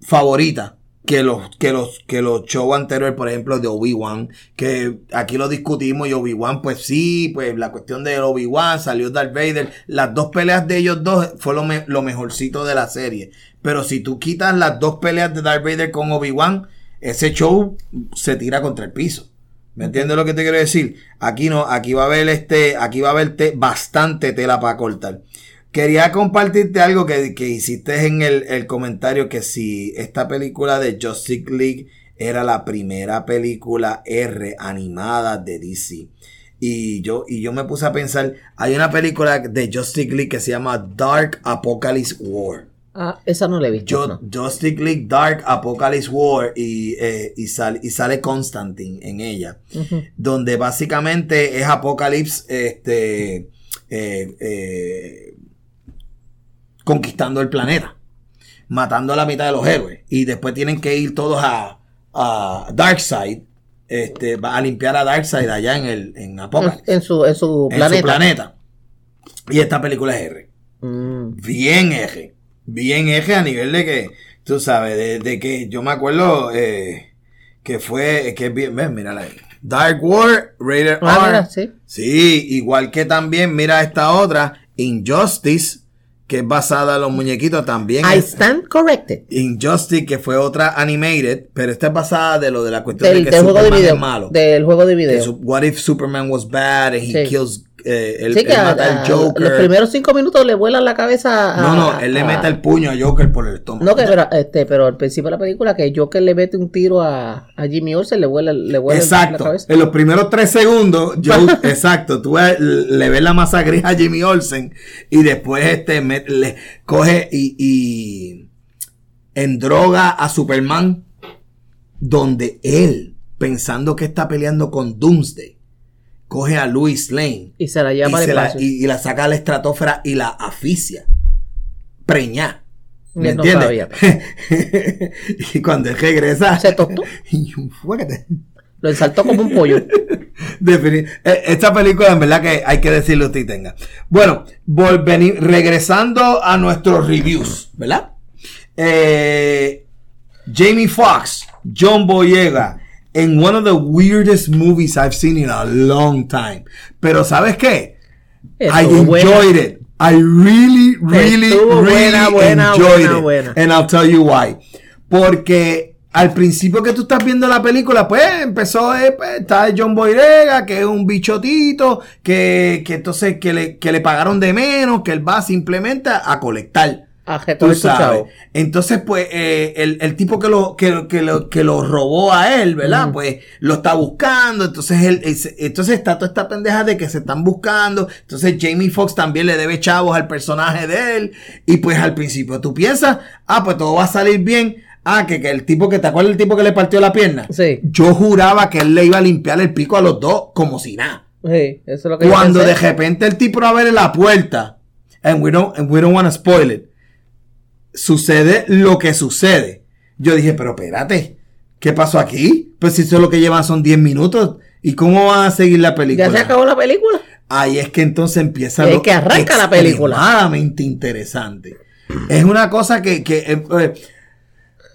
Speaker 1: favorita que los, que los, que los shows anteriores, por ejemplo, de Obi-Wan, que aquí lo discutimos y Obi-Wan, pues sí, pues la cuestión de Obi-Wan, salió Darth Vader, las dos peleas de ellos dos fue lo, lo mejorcito de la serie. Pero si tú quitas las dos peleas de Darth Vader con Obi-Wan, ese show se tira contra el piso. ¿Me entiendes lo que te quiero decir? Aquí no, aquí va a haber este, aquí va a haber bastante tela para cortar. Quería compartirte algo que, hiciste en el, comentario que si esta película de Justice League era la primera película R animada de DC. Y yo, y yo me puse a pensar, hay una película de Justice League que se llama Dark Apocalypse War.
Speaker 2: Ah, esa no la he visto.
Speaker 1: Justice League Dark Apocalypse War y, eh, y, sale Constantine en ella. Donde básicamente es Apocalypse este, eh, eh, conquistando el planeta. Matando a la mitad de los héroes. Y después tienen que ir todos a, a Darkseid. Este, a limpiar a Darkseid allá en el en Apocalypse.
Speaker 2: En su, en su planeta. En su planeta.
Speaker 1: Y esta película es R. Mm. Bien R bien eje a nivel de que, tú sabes, de, que yo me acuerdo eh, que fue, que bien, mírala ahí. Dark War, Raider ah, R. sí. igual que también, mira esta otra, Injustice, que es basada en los muñequitos también.
Speaker 2: I stand corrected.
Speaker 1: Injustice, que fue otra animated, pero esta es basada de lo de la cuestión
Speaker 2: de
Speaker 1: que
Speaker 2: del juego de video, es malo. Del juego de video.
Speaker 1: what if Superman was bad and he kills eh,
Speaker 2: sí, a, Joker. Los primeros cinco minutos le vuelan la cabeza
Speaker 1: a. No, no, él le mete el puño a Joker por el estómago.
Speaker 2: No, que pero, este, pero al principio de la película, que Joker le mete un tiro a, a Jimmy Olsen, le vuela, le vuela
Speaker 1: exacto. la cabeza. En los primeros tres segundos, exacto, tú le ves la masa gris a Jimmy Olsen y después este le coge y, y en droga a Superman, donde él, pensando que está peleando con Doomsday coge a Louis Lane
Speaker 2: y se la lleva
Speaker 1: y, la, y, la saca a la estratosfera y la aficia. Preña. ¿Me entiendes? y cuando él regresa.
Speaker 2: Se tostó. Lo ensaltó como un pollo.
Speaker 1: E, esta película, en verdad que hay que decirlo usted tenga. Bueno, regresando a nuestros reviews, ¿verdad? Eh, Jamie Foxx, John Boyega, en one of the weirdest movies I've seen in a long time. Pero ¿sabes qué? I enjoyed it. I really, really, really enjoyed it. And I'll tell you why. Porque al principio que tú estás viendo la película, pues empezó, eh, pues, está John Boyega, que es un bichotito, que, que entonces que le, que le pagaron de menos, que él va simplemente a colectar. Entonces, pues, eh, el, tipo que lo, que, lo, que lo robó a él, ¿verdad? Pues lo está buscando. Entonces, él, entonces está toda esta pendeja de que se están buscando. Entonces, Jamie Foxx también le debe chavos al personaje de él. Y pues al principio tú piensas, ah, pues todo va a salir bien. Ah, que, el tipo que, ¿te acuerdas el tipo que le partió la pierna?
Speaker 2: Sí.
Speaker 1: Yo juraba que él le iba a limpiar el pico a los dos como si nada.
Speaker 2: Sí, eso es lo que
Speaker 1: Cuando de repente el tipo abre la puerta, and we don't, and we don't want to spoil it sucede lo que sucede. Yo dije, pero espérate, ¿qué pasó aquí? Pues si eso es lo que llevan son 10 minutos. ¿Y cómo van a seguir la película?
Speaker 2: Ya se acabó la película.
Speaker 1: Ahí es que entonces empieza
Speaker 2: lo que arranca la película.
Speaker 1: Extremadamente interesante. Es una cosa que, que eh, eh,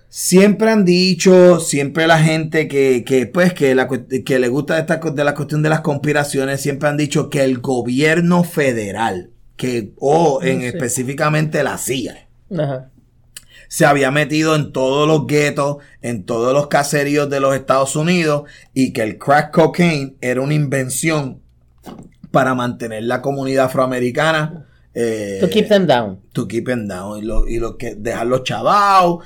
Speaker 1: siempre han dicho, siempre la gente que, que pues, que, la, que le gusta esta, de la cuestión de las conspiraciones, siempre han dicho que el gobierno federal, que, o en específicamente la CIA, se había metido en todos los guetos, en todos los caseríos de los Estados Unidos y que el crack cocaine era una invención para mantener la comunidad afroamericana.
Speaker 2: Eh, to keep them down.
Speaker 1: To keep them down. Y lo, y lo que dejarlos chavados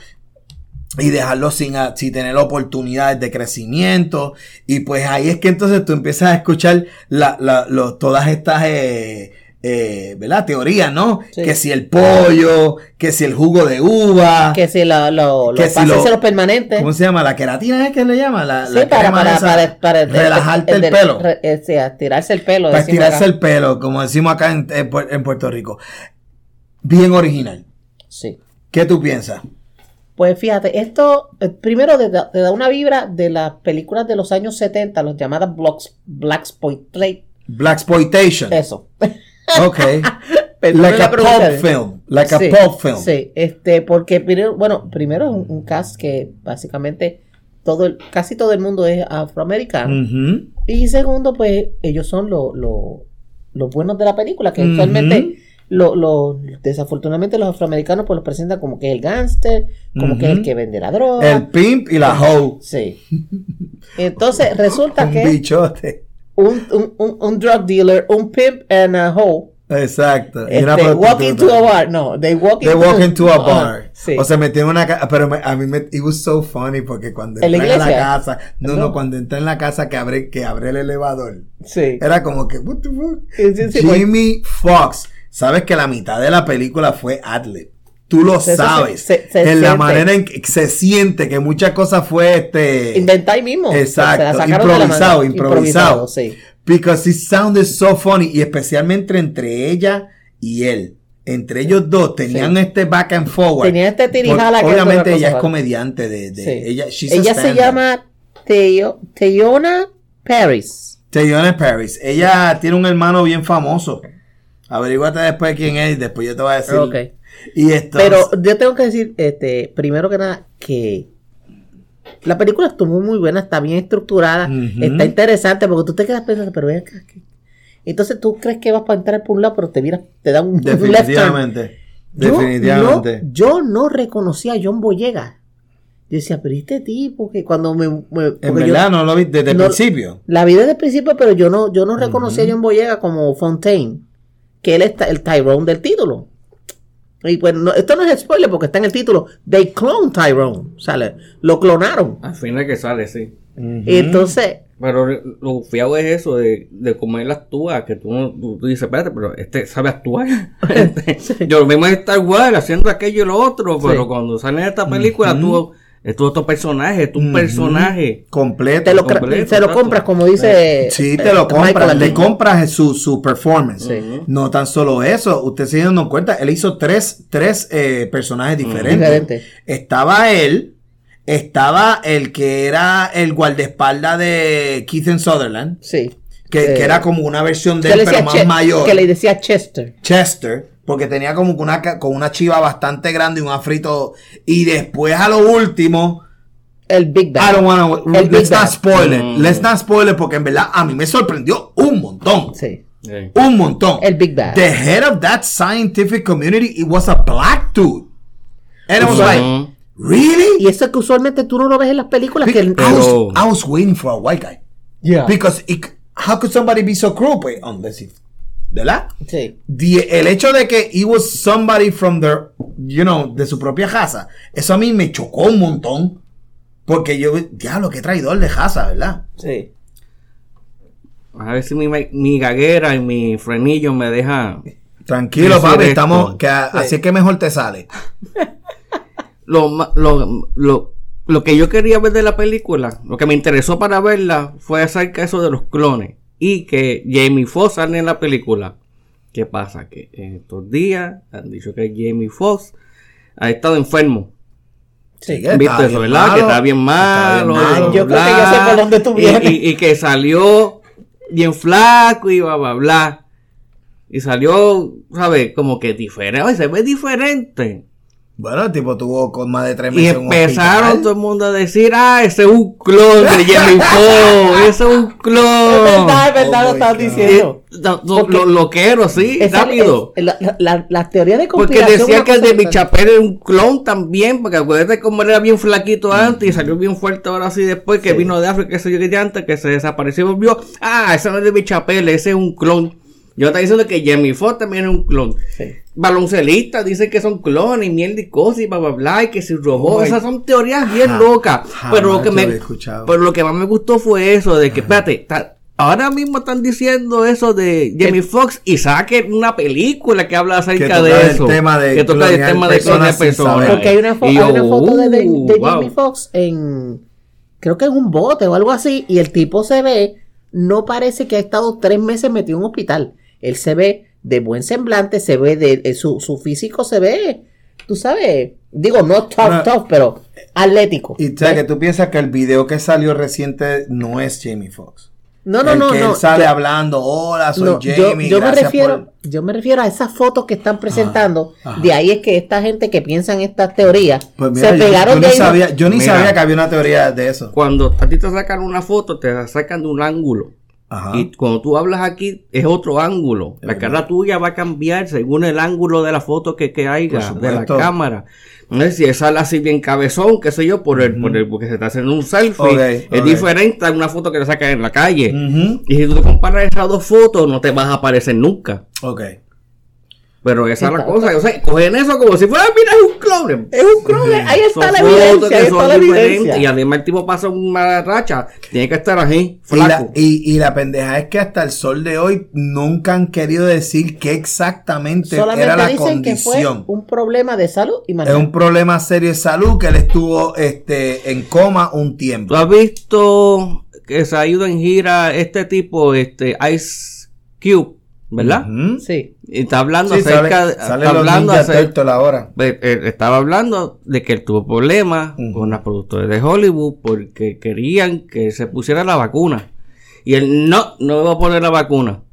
Speaker 1: y dejarlos sin, sin tener oportunidades de crecimiento. Y pues ahí es que entonces tú empiezas a escuchar la, la, todas estas eh, eh, ¿verdad? Teoría, ¿no? Que si el pollo, que si el jugo de uva.
Speaker 2: Que si lo, lo, que si los permanentes.
Speaker 1: ¿Cómo se llama? ¿La queratina es que le llama? La,
Speaker 2: sí, para, para, para,
Speaker 1: relajarte el, pelo.
Speaker 2: Eh, sí, tirarse el pelo.
Speaker 1: Para tirarse el pelo, como decimos acá en, en Puerto Rico. Bien original.
Speaker 2: Sí.
Speaker 1: ¿Qué tú piensas?
Speaker 2: Pues fíjate, esto eh, primero te da, una vibra de las películas de los años 70, los llamadas Black
Speaker 1: Exploitation.
Speaker 2: Eso.
Speaker 1: Ok. like a pulp film. Like a pulp film.
Speaker 2: Sí, este, porque primero, bueno, primero es un, cast que básicamente todo el, casi todo el mundo es afroamericano. Y segundo, pues ellos son los buenos de la película, que actualmente lo, desafortunadamente los afroamericanos pues los presentan como que es el gángster, como que es el que vende la droga.
Speaker 1: El pimp y la hoe.
Speaker 2: Sí. Entonces resulta que...
Speaker 1: Bichote.
Speaker 2: Un, un, un, drug dealer, un pimp and a hoe.
Speaker 1: Exacto.
Speaker 2: Este, walk into a bar. No, they walk,
Speaker 1: they walk into a bar. O se metieron en una casa. Pero a mí me. It was so funny porque cuando entré en la casa. No, no, cuando entré en la casa que abre, que abre el elevador.
Speaker 2: Sí.
Speaker 1: Era como que. What the fuck? Jimmy Fox sabes que la mitad de la película fue adlib. Tú lo sabes. en la manera en que se siente que muchas cosas fue este.
Speaker 2: Inventar ahí mismo.
Speaker 1: Exacto. Improvisado, improvisado. sí. Because it sounded so funny. Y especialmente entre ella y él. Entre ellos dos tenían este back and forward.
Speaker 2: Tenía este tirijala
Speaker 1: que Obviamente ella es comediante de, ella.
Speaker 2: Ella se llama Teyona Paris.
Speaker 1: Teyona Paris. Ella tiene un hermano bien famoso. Averíguate después quién es y después yo te voy a decir.
Speaker 2: Ok. Y Pero yo tengo que decir, este, primero que nada, que la película estuvo muy buena, está bien estructurada, está interesante, porque tú te quedas pensando, pero ven acá. Entonces tú crees que vas para entrar por un lado, pero te miras, te da un
Speaker 1: Definitivamente. Definitivamente.
Speaker 2: Yo no, reconocía a John Boyega. Yo decía, pero este tipo que cuando me.
Speaker 1: en verdad no lo vi desde el principio.
Speaker 2: La vi desde el principio, pero yo no, yo no reconocía a John Boyega como Fontaine que él está el Tyrone del título. Y pues esto no es spoiler porque está en el título. They clone Tyrone. Sale, lo clonaron.
Speaker 3: Al final que sale, sí.
Speaker 2: Y entonces.
Speaker 3: Pero lo fiado es eso de, de cómo él actúa, que tú, tú, dices, espérate, pero este sabe actuar. Este, yo lo mismo Star Wars haciendo aquello y lo otro, pero cuando sale en esta película, tú es tu otro personaje, es un personaje.
Speaker 1: Completo.
Speaker 2: Te lo, compras, como dice.
Speaker 1: Sí, te lo eh, compras. Le compras su, su performance. No tan solo eso. Usted se dando cuenta, él hizo tres, tres eh, personajes diferentes. Estaba él. Estaba el que era el guardaespaldas de Keith Sutherland.
Speaker 2: Sí.
Speaker 1: Que, que, era como una versión de él, pero más mayor.
Speaker 2: Que le decía Chester.
Speaker 1: Chester porque tenía como una, con una chiva bastante grande y un afrito. Y después a lo último.
Speaker 2: El Big Bang.
Speaker 1: I don't wanna, let's not spoil it. Mm. Let's not spoil it porque en verdad a mí me sorprendió un montón.
Speaker 2: Sí.
Speaker 1: Un montón.
Speaker 2: El Big Bang.
Speaker 1: The head of that scientific community, it was a black dude. And I was like, really?
Speaker 2: Y eso que usualmente tú no lo ves en las películas. que
Speaker 1: I, was, I was waiting for a white guy.
Speaker 2: Yeah.
Speaker 1: Because how could somebody be so cruel? Unless if ¿verdad?
Speaker 2: Sí.
Speaker 1: el hecho de que he was somebody from their, you know, de su propia casa, eso a mí me chocó un montón. Porque yo, diablo, qué traidor de casa, ¿verdad?
Speaker 2: Sí.
Speaker 3: A ver si mi, mi gaguera y mi frenillo me deja.
Speaker 1: Tranquilo, papi, estamos. Que, Así es que mejor te sale.
Speaker 3: lo, lo, lo, lo que yo quería ver de la película, lo que me interesó para verla, fue acerca de eso de los clones y que Jamie Foxx sale en la película. ¿Qué pasa? Que en estos días han dicho que Jamie Foxx ha estado enfermo.
Speaker 2: Sí,
Speaker 3: que ¿Viste eso, verdad? que está bien malo.
Speaker 2: Yo creo que ya sé por dónde tú vienes.
Speaker 3: Y, que salió bien flaco y bla, bla, bla. Y salió, ¿sabes? Como que diferente. se ve diferente.
Speaker 1: Bueno, el tipo tuvo con más de tres meses.
Speaker 3: Y empezaron todo el mundo a decir, ah, ese es un clon de Jerry Poe, ese es un clon. Es
Speaker 2: verdad, es verdad, lo oh estás diciendo.
Speaker 3: lo, lo, quiero, sí, rápido.
Speaker 2: la, la, la, teoría de
Speaker 3: Porque decía que el de Michapel era un clon también, porque acuérdate cómo era bien flaquito antes y salió bien fuerte ahora sí después, que vino de África, que se yo que antes, que se desapareció y volvió. Ah, ese no es de Michapel, ese es un clon. Yo está diciendo que Jamie Foxx también es un clon. Sí. Baloncelistas dicen que son clones, mierda y cosas y bla bla bla, y que si robó. Esas son teorías bien locas. Pero lo que me pero lo que más me gustó fue eso de que, espérate, ahora mismo están diciendo eso de Jamie Foxx y saquen una película que habla acerca de eso.
Speaker 1: Tema de
Speaker 3: que toca el tema de clones personas.
Speaker 2: Porque hay una, foto de, de, uh, Jamie Foxx en creo que en un bote o algo así y el tipo se ve no parece que ha estado tres meses metido en un hospital él se ve de buen semblante, se ve de, su, físico se ve, tú sabes, Digo, no tough, tough, pero atlético.
Speaker 1: Y o sea, que tú piensas que el video que salió reciente no es Jamie Foxx.
Speaker 2: No, no, no,
Speaker 1: que
Speaker 2: no.
Speaker 1: Él sale hablando, hola, soy Jamie.
Speaker 2: Yo, me refiero, yo me refiero a esas fotos que están presentando. De ahí es que esta gente que piensa en estas teorías pues se pegaron
Speaker 1: yo, de sabía, Yo ni sabía que había una teoría de eso.
Speaker 3: Cuando a ti te sacan una foto, te sacan de un ángulo. Y cuando tú hablas aquí es otro ángulo. La cara tuya va a cambiar según el ángulo de la foto que, que haya de la cámara. No si sale así bien cabezón, qué sé yo, por el, por el, porque se está haciendo un selfie. es diferente a una foto que le sacan en la calle. Y si tú te comparas esas dos fotos, no te vas a aparecer nunca. Pero esa es la cosa, o sea, cogen eso como si fuera, mira, es un clone.
Speaker 2: Es un clone, ahí está la evidencia, ahí está la evidencia.
Speaker 3: Y además el tipo pasa una racha, tiene que estar así,
Speaker 1: flaco. Y la, y, la pendeja es que hasta el sol de hoy nunca han querido decir qué exactamente era la condición. Que fue
Speaker 2: un problema de salud y
Speaker 1: Es un problema serio de salud que él estuvo este, en coma un tiempo.
Speaker 3: ¿Tú has visto que se ha ido en gira este tipo, este Ice Cube? ¿Verdad?
Speaker 2: Sí.
Speaker 3: Y está hablando acerca está hablando
Speaker 1: acerca, la hora.
Speaker 3: Eh, estaba hablando de que él tuvo problemas con las productores de Hollywood porque querían que se pusiera la vacuna. Y él no, no va a poner la vacuna.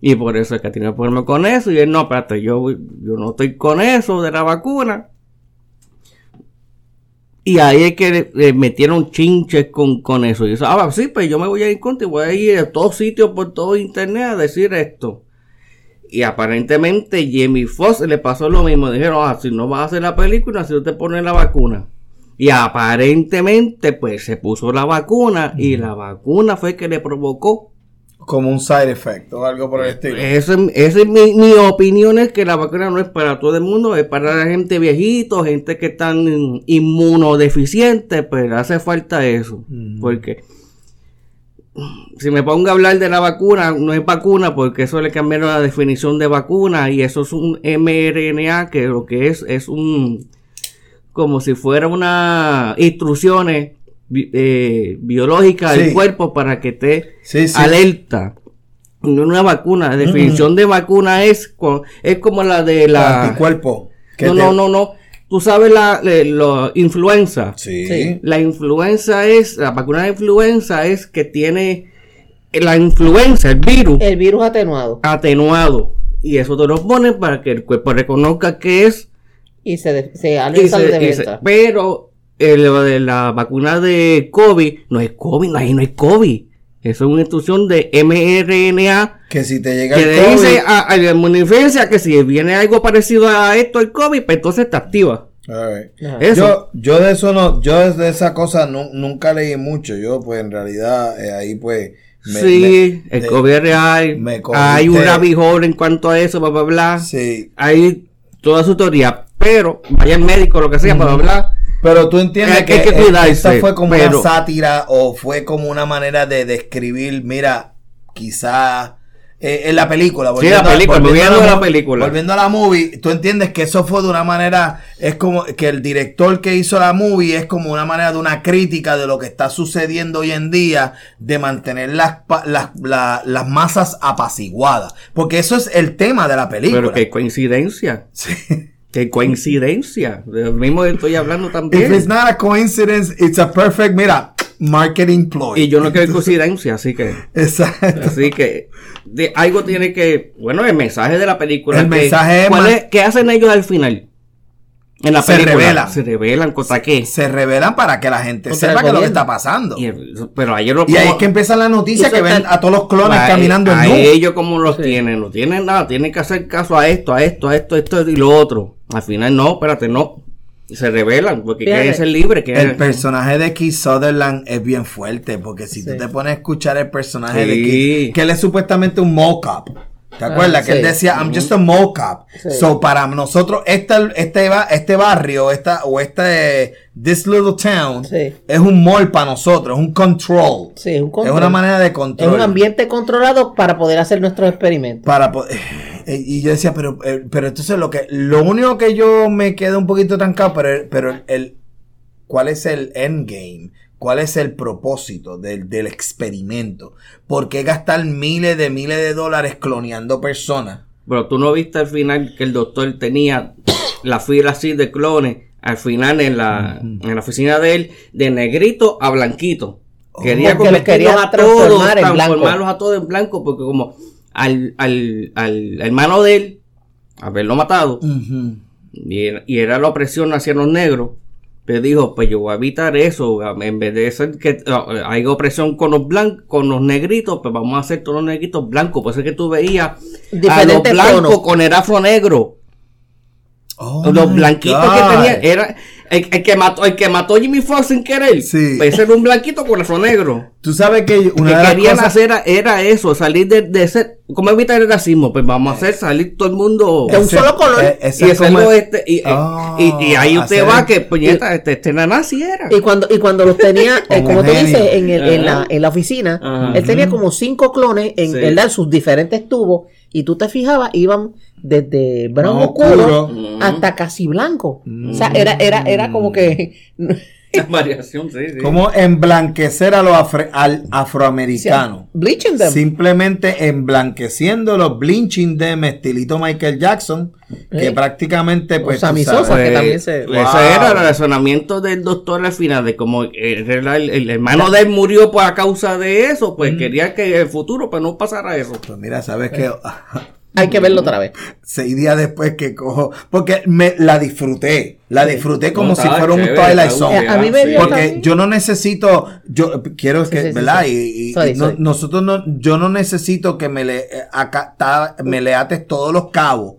Speaker 3: Y por eso es que tiene problema con eso. Y él no, espérate, yo, yo no estoy con eso de la vacuna. Y ahí es que le, metieron chinches con, con eso. Y eso, ah, sí, pues yo me voy a ir contigo, voy a ir a todos sitios por todo internet a decir esto. Y aparentemente Jamie Foxx le pasó lo mismo. Dijeron, ah, si no vas a hacer la película, si no te pones la vacuna. Y aparentemente, pues se puso la vacuna y la vacuna fue que le provocó
Speaker 1: como un side effect o algo por el estilo.
Speaker 3: Esa es mi, mi, opinión es que la vacuna no es para todo el mundo, es para la gente viejito, gente que están inmunodeficientes, pero hace falta eso. Porque si me pongo a hablar de la vacuna, no es vacuna porque eso le cambiaron la definición de vacuna y eso es un mRNA que lo que es es un como si fuera una instrucciones eh, biológica del cuerpo para que te alerta. Una vacuna, la definición de vacuna es, es como la de la...
Speaker 1: Anticuerpo.
Speaker 3: No, no, no, no. Tú sabes la, influenza. La influenza es, la vacuna de influenza es que tiene la influenza, el virus.
Speaker 2: El virus atenuado.
Speaker 3: Atenuado. Y eso te lo ponen para que el cuerpo reconozca que es.
Speaker 2: Y se, se, de
Speaker 3: Pero de la vacuna de COVID, no es COVID, ahí no es COVID. Eso es una instrucción de mRNA.
Speaker 1: Que si te llega
Speaker 3: que el COVID. dice a, la inmunodeficiencia que si viene algo parecido a esto, el COVID, pues entonces te activa.
Speaker 1: Yo, yo de eso no, yo de esa cosa nunca leí mucho. Yo, pues en realidad, eh, ahí pues.
Speaker 3: sí, el COVID es real. hay un rabijón en cuanto a eso, bla, bla, bla.
Speaker 1: Sí.
Speaker 3: Hay toda su teoría. Pero, vaya el médico, lo que sea, bla, bla, bla
Speaker 1: pero tú entiendes que, esta fue como una sátira o fue como una manera de describir, mira, quizá eh, en la película.
Speaker 3: Sí, la película, volviendo, a la, película.
Speaker 1: Volviendo a la movie, tú entiendes que eso fue de una manera, es como que el director que hizo la movie es como una manera de una crítica de lo que está sucediendo hoy en día, de mantener las, las, las masas apaciguadas. Porque eso es el tema de la película.
Speaker 3: Pero qué coincidencia. Sí. Qué coincidencia. De mismo estoy hablando también.
Speaker 1: If it's not a coincidence, it's a perfect, mira, marketing ploy.
Speaker 3: Y yo no quiero coincidencia, así que.
Speaker 1: Exacto.
Speaker 3: Así que de, algo tiene que. Bueno, el mensaje de la película.
Speaker 1: El mensaje
Speaker 3: es, ¿Qué hacen ellos al final? En la película. Se revelan. Se revelan contra qué.
Speaker 1: Se revelan para que la gente sepa qué es lo que está pasando.
Speaker 3: Y, pero ayer lo
Speaker 1: Y ahí es que empieza la noticia que ven a todos los clones caminando
Speaker 3: en A ellos como los tienen. No tienen nada. Tienen que hacer caso a esto, a esto, a esto, a esto y lo otro. Al final no, espérate, no. Se revelan porque quieren ser libres.
Speaker 1: El personaje de Keith Sutherland es bien fuerte porque si tú te pones a escuchar el personaje de Keith, que él es supuestamente un mock-up. ¿Te acuerdas? Ah, que él decía, I'm just a mock-up. So, para nosotros, este, este, este barrio, esta, o este, this little town, es un mall para nosotros, es un control.
Speaker 2: Sí, es un control.
Speaker 1: Es una manera de control.
Speaker 2: Es un ambiente controlado para poder hacer nuestros experimentos.
Speaker 1: Para eh, y yo decía, pero, eh, pero entonces lo que, lo único que yo me quedo un poquito trancado, pero, pero el, ¿cuál es el endgame? ¿Cuál es el propósito del, del, experimento? ¿Por qué gastar miles de miles de dólares cloneando personas?
Speaker 3: Pero tú no viste al final que el doctor tenía la fila así de clones al final en la, en la oficina de él, de negrito a blanquito. Oh, quería convertirlos a todos, transformarlos a todos en blanco, porque como al, al, al hermano de él, haberlo matado, y, era la opresión hacia los negros, pero dijo, pues yo voy a evitar eso, en vez de ser que hay opresión con los blancos, con los negritos, pues vamos a hacer todos los negritos blancos, por eso es que tú veías a los blancos con el afro negro. Oh los blanquitos que tenían, era, el, que mató, el que mató Jimmy Fox sin querer. Sí. Pues ese era un blanquito con corazón negro.
Speaker 1: Tú sabes que
Speaker 3: una que querían hacer era, eso, salir de, de ese, ¿cómo evitar el racismo? Pues vamos a hacer salir todo el mundo
Speaker 2: de un solo color.
Speaker 3: y, este, y, y, ahí usted va que puñeta, este, este nazi era.
Speaker 2: Y cuando, y cuando los tenía, eh, como tú dices, en, el, en, la, en la oficina, él tenía como cinco clones en, en sus diferentes tubos y tú te fijabas, iban desde brown oscuro, hasta casi blanco. O sea, era, era, era como que...
Speaker 3: variación, sí,
Speaker 1: Como emblanquecer a los al afroamericano.
Speaker 2: bleaching them.
Speaker 1: Simplemente emblanqueciéndolos, bleaching them, estilito Michael Jackson, que prácticamente pues...
Speaker 2: que también se...
Speaker 3: Ese era el razonamiento del doctor al final, de como el, hermano de él murió por a causa de eso, pues quería que el futuro pues no pasara eso.
Speaker 1: Pues mira, sabes que
Speaker 2: hay que verlo otra vez.
Speaker 1: Seis días después que cojo. Porque me la disfruté. La disfruté como si fuera un Twilight Zone. A mí me Porque yo no necesito. Yo quiero que. ¿Verdad? Y, nosotros no. Yo no necesito que me le, eh, acá, me le ates todos los cabos.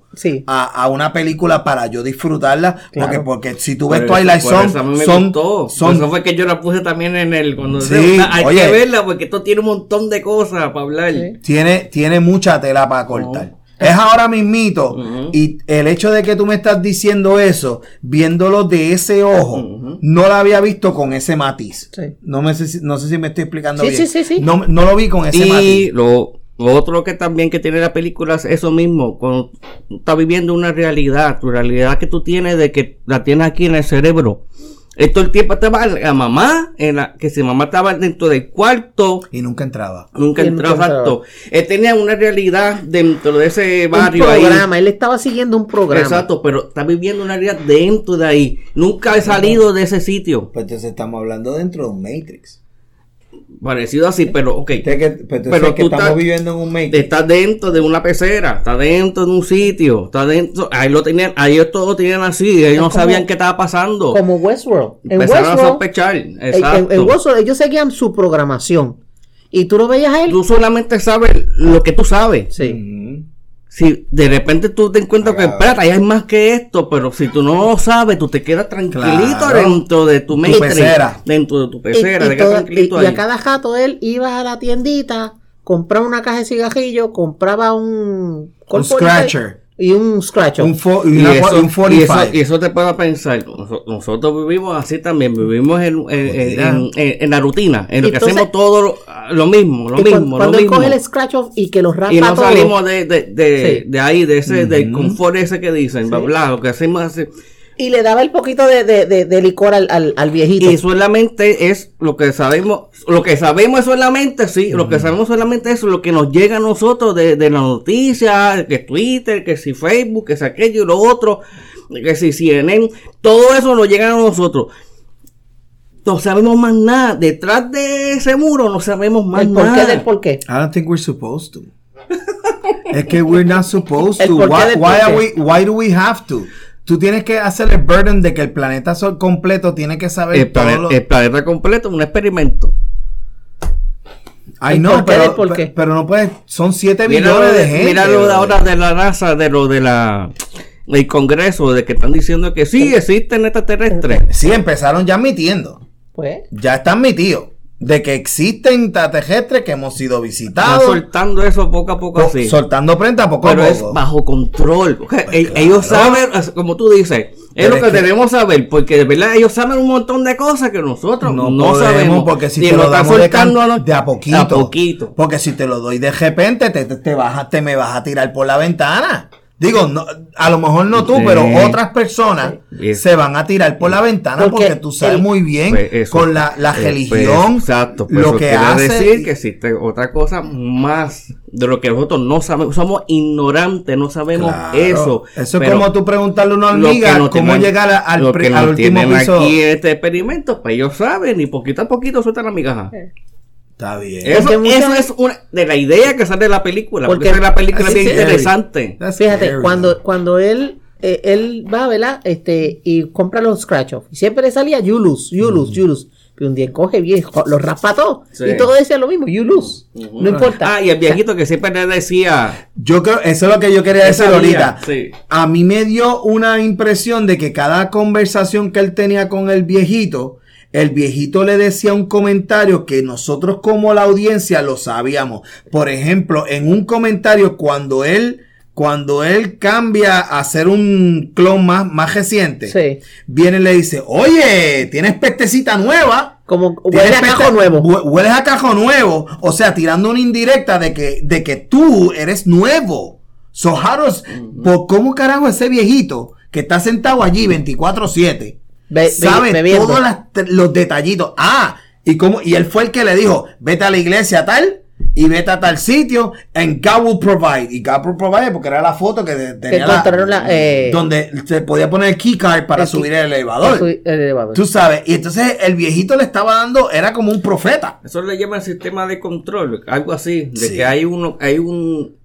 Speaker 1: A, a, una película para yo disfrutarla. Porque, porque si tú ves Twilight Zone, son, son.
Speaker 3: Eso fue que yo la puse también en el. Cuando sí, hay que verla porque esto tiene un montón de cosas para hablar.
Speaker 1: Tiene, tiene mucha tela para cortar. Es ahora mismito. Y el hecho de que tú me estás diciendo eso, viéndolo de ese ojo, no lo había visto con ese matiz. No, me sé, no sé si me estoy explicando bien. No, no, lo vi con ese matiz.
Speaker 3: Y lo, otro que también que tiene la película es eso mismo. Cuando tú estás viviendo una realidad, tu realidad que tú tienes de que la tienes aquí en el cerebro todo el tiempo estaba la mamá, en la, que si mamá estaba dentro del cuarto.
Speaker 1: Y nunca entraba.
Speaker 3: Nunca entraba, exacto. Él tenía una realidad dentro de ese barrio.
Speaker 2: Un programa, él estaba siguiendo un programa.
Speaker 3: Exacto, pero está viviendo una realidad dentro de ahí. Nunca he salido de ese sitio.
Speaker 1: Pues entonces estamos hablando dentro de un Matrix.
Speaker 3: Parecido así, pero ok.
Speaker 1: pero, tú estás, viviendo en un
Speaker 3: Estás dentro de una pecera, está dentro de un sitio, está dentro. Ahí lo tenían, ahí ellos todos tenían así, ellos no sabían qué estaba pasando.
Speaker 2: Como Westworld.
Speaker 3: Empezaron a sospechar. Exacto.
Speaker 2: En, Westworld ellos seguían su programación. Y tú lo veías a él.
Speaker 3: Tú solamente sabes lo que tú sabes. Sí si de repente tú te encuentras que, espérate, hay más que esto, pero si tú no lo sabes, tú te quedas tranquilito dentro de tu, pecera. Dentro de tu pecera,
Speaker 2: y, a cada jato él iba a la tiendita, compraba una caja de cigarrillos, compraba un...
Speaker 1: Un scratcher.
Speaker 2: y un scratch
Speaker 1: un,
Speaker 3: y, eso, te puede pensar nosotros vivimos así también vivimos en, en, la rutina en lo que hacemos todo lo, mismo lo mismo
Speaker 2: cuando,
Speaker 3: él
Speaker 2: coge el scratch off y que los rapa
Speaker 3: y no salimos de, de, de, ahí de ese del confort ese que dicen bla, bla, lo que hacemos así
Speaker 2: y le daba el poquito de, de, de, licor al, al, al, viejito.
Speaker 3: Y solamente es lo que sabemos, lo que sabemos es solamente, sí, lo que sabemos solamente es lo que nos llega a nosotros de, de la noticia, que Twitter, que si Facebook, que si aquello y lo otro, que si CNN, todo eso nos llega a nosotros. No sabemos más nada. Detrás de ese muro no sabemos más
Speaker 2: ¿El
Speaker 3: nada.
Speaker 2: ¿Por qué del por qué?
Speaker 1: I don't think we're supposed to. es que we're not supposed to. Why, why, are we, why do we have to? Tú tienes que hacer el burden de que el planeta sol completo tiene que saber
Speaker 3: el, todo el planeta completo es un experimento.
Speaker 1: Ay, no, pero, pero, no puedes. Son 7 billones de gente.
Speaker 3: Mira lo de ahora de la NASA, de lo de la el Congreso, de que están diciendo que sí existen extraterrestres.
Speaker 1: Sí, empezaron ya admitiendo. Pues. Ya están admitidos de que existen extraterrestres que hemos sido visitados.
Speaker 3: soltando eso poco a poco así.
Speaker 1: Soltando prenda poco a poco. Pero es
Speaker 3: bajo control. Pues ellos saben, como tú dices, es lo que, debemos saber, porque de verdad ellos saben un montón de cosas que nosotros no, sabemos.
Speaker 1: Porque si te lo damos de, de, a poquito, a poquito. Porque si te lo doy de repente, te, te, te, te me vas a tirar por la ventana. Digo, no, a lo mejor no tú, pero otras personas se van a tirar por la ventana porque, tú sabes muy bien pues con la, la eh, religión.
Speaker 3: Pues, exacto, pues lo que hace. decir que existe otra cosa más de lo que nosotros no sabemos. Somos ignorantes, no sabemos eso.
Speaker 1: Eso es como tú preguntarle a una hormiga cómo llegar al,
Speaker 3: lo que al último piso. aquí este experimento, pues ellos saben y poquito a poquito sueltan la migaja.
Speaker 1: Está bien.
Speaker 3: Eso, es una de la idea que sale de la película. Porque, la película es bien interesante.
Speaker 2: Fíjate, cuando, cuando él, eh, él va, ¿verdad? Este, y compra los scratch off. Y siempre le salía you lose, you lose, you lose. Y un día coge bien, los raspa todo. Y todo decía lo mismo, you lose. No importa.
Speaker 3: Ah, y el viejito que siempre le decía.
Speaker 1: Yo creo, eso es lo que yo quería decir ahorita. A mí me dio una impresión de que cada conversación que él tenía con el viejito el viejito le decía un comentario que nosotros como la audiencia lo sabíamos. Por ejemplo, en un comentario cuando él cuando él cambia a hacer un clon más, más reciente, viene y le dice, oye, tienes pestecita nueva.
Speaker 2: Como hueles a cajo nuevo.
Speaker 1: Hueles a cajo nuevo. O sea, tirando una indirecta de que, de que tú eres nuevo. So, ¿por ¿cómo carajo ese viejito que está sentado allí 24-7? Sabe todos los detallitos. Ah, y cómo, y él fue el que le dijo, vete a la iglesia tal y vete a tal sitio and God will provide. Y God will provide porque era la foto que tenía la, eh, donde se podía poner el keycard para subir el elevador. Tú sabes, y entonces el viejito le estaba dando, era como un profeta.
Speaker 3: Eso le llama el sistema de control, algo así, de que hay uno, hay un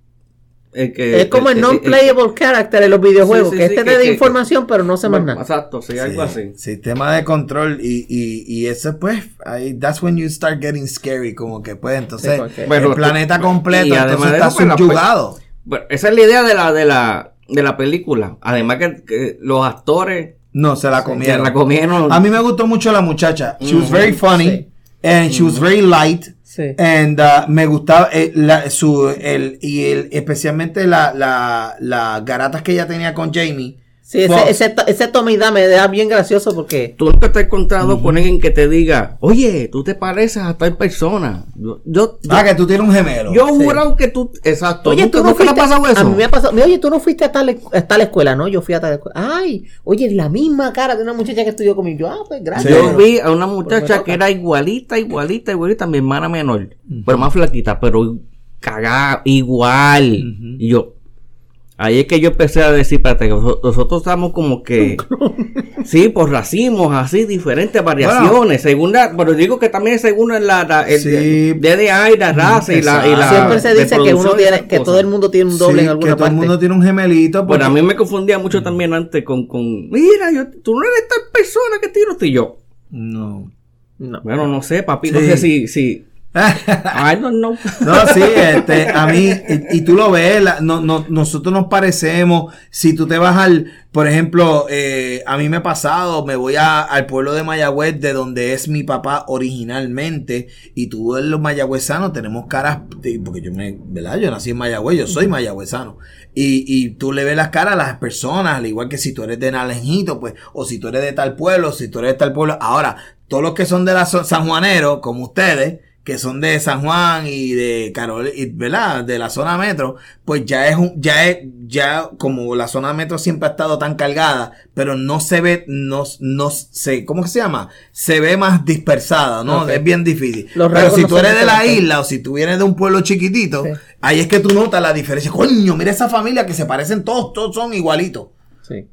Speaker 2: es como el non-playable character en los videojuegos, que este te da información, pero no se más nada.
Speaker 3: Exacto, sí, algo así.
Speaker 1: Sistema de control y, y, y eso pues, ahí, that's when you start getting scary, como que pues, entonces, el planeta completo, entonces está pues, subyugado.
Speaker 3: Bueno, esa es la idea de la, de la, de la película. Además que, los actores...
Speaker 1: No, se la comieron.
Speaker 3: Se la comieron.
Speaker 1: A mí me gustó mucho la muchacha. She was very funny. And she was very light. Uh, me gustaba eh, la, su, el, y el, especialmente la, la, las garatas que ella tenía con Jamie.
Speaker 2: Sí, ese, ese, ese toma y me da bien gracioso porque...
Speaker 3: Tú nunca te has encontrado con alguien que te diga, oye, tú te pareces a tal persona. Yo,
Speaker 1: ah, que tú tienes un gemelo.
Speaker 3: Yo sí. juro que tú... Exacto.
Speaker 2: Oye, ¿tú no fuiste, ha pasado eso? A mí me ha pasado... Oye, tú no fuiste a tal, a tal escuela, ¿no? Yo fui a tal escuela. Ay, oye, la misma cara de una muchacha que estudió conmigo. Yo, ah, pues gracias.
Speaker 3: Yo vi a una muchacha que era igualita, igualita, igualita, mi hermana menor. Pero más flaquita, pero cagada, igual. Y yo, Ahí es que yo empecé a decir, espérate, nosotros estamos como que, sí, por racimos, así, diferentes variaciones, según la, pero digo que también según la, la el sí, DDA y la raza y la, y la,
Speaker 2: Siempre se dice que uno tiene, que todo el mundo tiene un doble en alguna que
Speaker 1: todo el mundo tiene un gemelito.
Speaker 3: Bueno, a mí me confundía mucho también antes con, con, mira, yo, tú no eres tal persona que tiro, y yo.
Speaker 1: No.
Speaker 3: no. Bueno, no sé, papi, no sé si, si, I don't know.
Speaker 1: No, sí, este, a mí, y, tú lo ves, no, no, nosotros nos parecemos. Si tú te vas al, por ejemplo, eh, a mí me ha pasado, me voy a, al pueblo de Mayagüez, de donde es mi papá originalmente, y tú los mayagüezanos tenemos caras, porque yo me, ¿verdad? Yo nací en Mayagüez, yo soy mayagüezano. Y, y tú le ves las caras a las personas, al igual que si tú eres de Nalenjito, pues, o si tú eres de tal pueblo, si tú eres de tal pueblo. Ahora, todos los que son de la San Juanero, como ustedes, que son de San Juan y de Carol, ¿verdad? De la zona metro, pues ya es un, ya es, ya como la zona metro siempre ha estado tan cargada, pero no se ve, no, no se, ¿cómo se llama? Se ve más dispersada, ¿no? Es bien difícil. pero si tú eres de la isla o si tú vienes de un pueblo chiquitito, ahí es que tú notas la diferencia. Coño, mira esa familia que se parecen todos, todos son igualitos.
Speaker 2: Sí.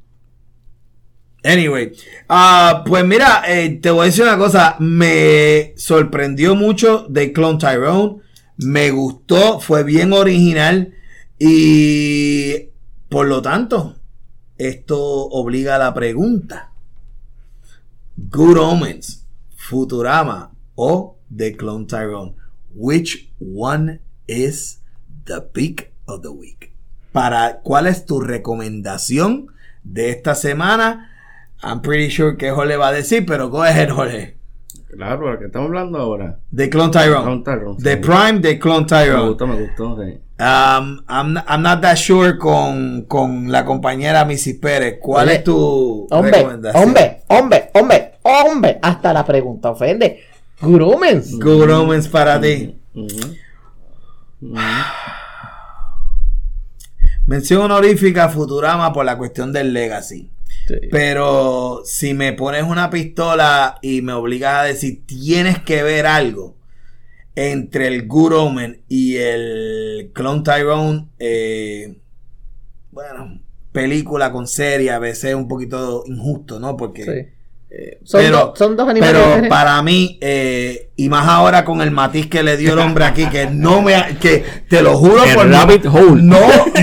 Speaker 1: Anyway, uh, pues mira, eh, te voy a decir una cosa, me sorprendió mucho de Clone Tyrone, me gustó, fue bien original y por lo tanto, esto obliga a la pregunta. Good Omens, Futurama o The Clone Tyrone, which one is the pick of the week? Para, ¿cuál es tu recomendación de esta semana? I'm pretty sure que Jorge va a decir, pero go ahead, Jorge.
Speaker 3: Claro, lo que estamos hablando ahora.
Speaker 1: De Clone Tyrone. Clone de Prime de Clone Tyrone.
Speaker 3: Me gustó, me gustó, sí.
Speaker 1: Um, I'm, I'm not that sure con, con la compañera Missy Pérez. ¿Cuál es tu
Speaker 2: hombre, recomendación? Hombre, hombre, hombre, hombre. Hasta la pregunta ofende. Good Omens
Speaker 1: para ti. mención honorífica a Futurama por la cuestión del legacy. Pero si me pones una pistola y me obligas a decir tienes que ver algo entre el Good Omen y el Clone Tyrone, eh, bueno, película con serie a veces es un poquito injusto, ¿no? Porque
Speaker 2: eh, son, dos animales.
Speaker 1: Pero para mí, eh, y más ahora con el matiz que le dio el hombre aquí, que no me, que te lo juro por
Speaker 3: rabbit hole.
Speaker 1: no,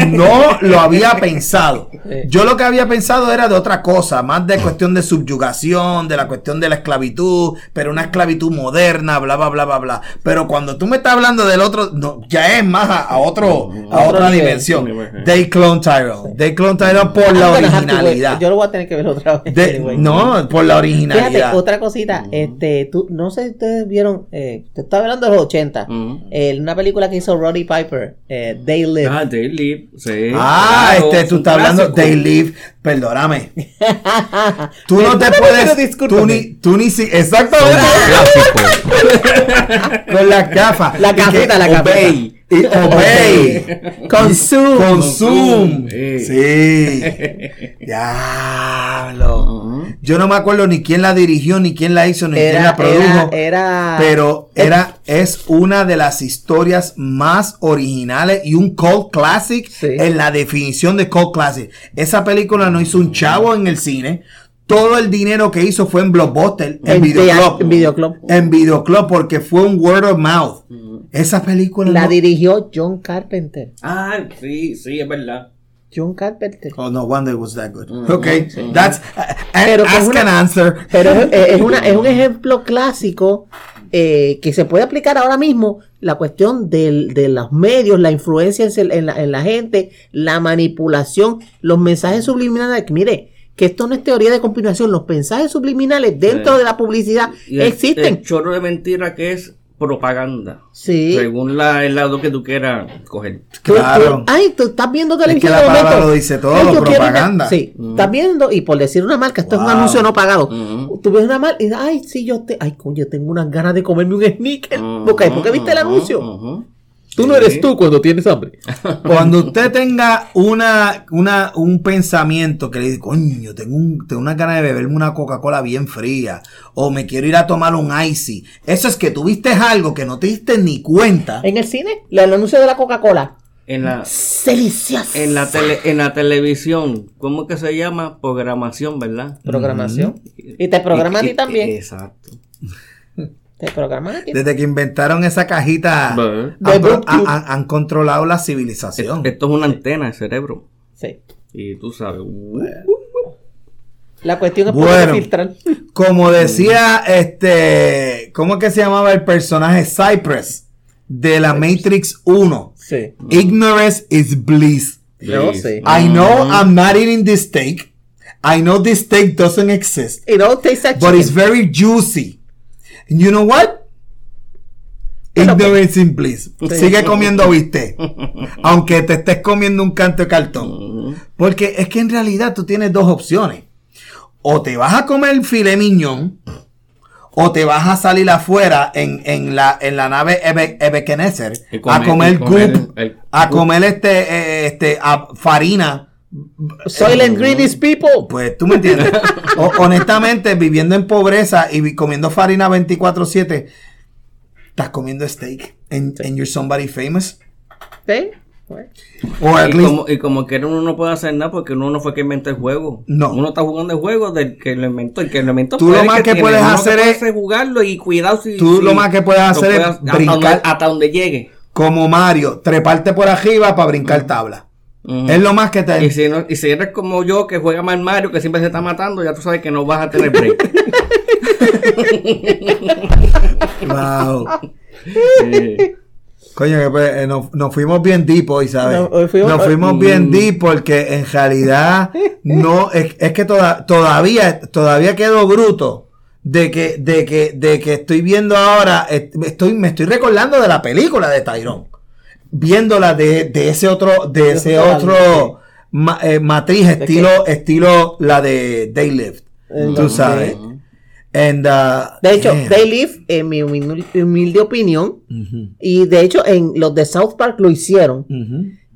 Speaker 1: no lo había pensado. Yo lo que había pensado era de otra cosa, más de cuestión de subyugación, de la cuestión de la esclavitud, pero una esclavitud moderna, bla, bla, bla, bla, bla. Pero cuando tú me estás hablando del otro, no, ya es más a, otro, a otra dimensión. Day Clone Tyrone. Day Clone Tyrone por la originalidad.
Speaker 2: Yo lo voy a tener que ver otra
Speaker 1: vez. no, por la originalidad. Fíjate,
Speaker 2: otra cosita, este, tú, no sé si ustedes vieron, eh, te estaba hablando de los 80, eh, una película que hizo Roddy Piper, eh, They Live.
Speaker 3: Ah, They Live, sí.
Speaker 1: Ah, este, tú estás hablando They Live, perdóname. tú no te puedes, tú ni, tú ni si, exactamente. Con la gafa.
Speaker 2: La cafeta, la cafeta.
Speaker 1: Y obey.
Speaker 2: Consume.
Speaker 1: Consume. Sí. Diablo. Yo no me acuerdo ni quién la dirigió, ni quién la hizo, ni quién la produjo.
Speaker 2: Era,
Speaker 1: pero era, es una de las historias más originales y un cult classic en la definición de cult classic. Esa película no hizo un chavo en el cine todo el dinero que hizo fue en Blockbuster, en, Videoclub.
Speaker 2: En Videoclub.
Speaker 1: En Videoclub, porque fue un word of mouth. Esa película.
Speaker 2: La dirigió John Carpenter.
Speaker 3: Ah, sí, sí, es verdad.
Speaker 2: John Carpenter.
Speaker 1: Oh, no wonder it was that good. okay, that's. Uh, pero ask an answer.
Speaker 2: Pero es, una, es un ejemplo clásico eh, que se puede aplicar ahora mismo. La cuestión del, de los medios, la influencia en la, en la gente, la manipulación, los mensajes subliminales. Mire, que esto no es teoría de combinación, los mensajes subliminales dentro de la publicidad existen.
Speaker 3: El chorro de mentira que es propaganda.
Speaker 2: Sí.
Speaker 3: Según la, el lado que tú quieras coger.
Speaker 1: Claro.
Speaker 2: ay, tú estás viendo televisión.
Speaker 1: Es que la palabra lo dice todo, propaganda.
Speaker 2: sí, estás viendo, y por decir una marca, esto es un anuncio no pagado. Tú ves una marca y dices, ay, sí, yo te, ay, coño, tengo unas ganas de comerme un sneaker. ¿Por qué? Porque viste el anuncio. Tú no eres tú cuando tienes hambre.
Speaker 1: Cuando usted tenga una, una, un pensamiento que le dice, coño, tengo, un, tengo una ganas de beberme una Coca-Cola bien fría, o me quiero ir a tomar un icy, eso es que tuviste algo que no te diste ni cuenta.
Speaker 2: En el cine, el anuncio de la Coca-Cola.
Speaker 3: En la,
Speaker 2: Delicias.
Speaker 3: En la, tele, en la televisión, ¿cómo que se llama? Programación, ¿verdad?
Speaker 2: Programación. Y te programa a ti también.
Speaker 3: Exacto.
Speaker 1: Desde que inventaron esa cajita, han, controlado la civilización.
Speaker 3: Esto es una antena de cerebro.
Speaker 2: Sí.
Speaker 3: Y tú sabes.
Speaker 2: La cuestión es poder filtrar.
Speaker 1: Como decía este, ¿cómo es que se llamaba el personaje Cypress de la Matrix 1?
Speaker 2: Sí.
Speaker 1: Ignorance is bliss.
Speaker 2: Yo sé.
Speaker 1: I know I'm not eating this steak. I know this steak doesn't exist.
Speaker 2: It all tastes like
Speaker 1: But it's very juicy. You know what? Ignorance in bliss. Sigue comiendo viste. Aunque te estés comiendo un canto de cartón. Porque es que en realidad tú tienes dos opciones. O te vas a comer filet miñón. O te vas a salir afuera en, en la, en la nave Ebekenezer a comer goop, a comer este, eh, este, farina
Speaker 2: Soylent Greenies people.
Speaker 1: Pues tú me entiendes. honestamente, viviendo en pobreza y comiendo farina 24-7, estás comiendo steak and, you're somebody famous.
Speaker 2: Sí.
Speaker 3: y, como, y como que uno no puede hacer nada porque uno no fue que inventó el juego.
Speaker 1: No.
Speaker 3: Uno está jugando el juego del que lo inventó. El que lo inventó
Speaker 1: tú lo más que, puedes hacer es
Speaker 3: jugarlo y cuidado si.
Speaker 1: Tú lo más que puedes hacer es
Speaker 3: brincar. Hasta donde, llegue.
Speaker 1: Como Mario, treparte por arriba para brincar tabla. Es lo más que te.
Speaker 3: Y si, no, y si eres como yo que juega mal Mario, que siempre se está matando, ya tú sabes que no vas a tener break.
Speaker 1: wow. Coño, pues, eh, nos, fuimos bien deep hoy, ¿sabes? nos fuimos bien mm. deep porque en realidad no es, que todavía todavía quedo bruto de que de que de que estoy viendo ahora estoy me estoy recordando de la película de Tyrone viéndola de, de ese otro, de ese otro eh, matriz, estilo, estilo la de Day Live. Tú sabes. And, uh,
Speaker 2: de hecho, Day Live, en mi humilde, opinión, y de hecho en los de South Park lo hicieron,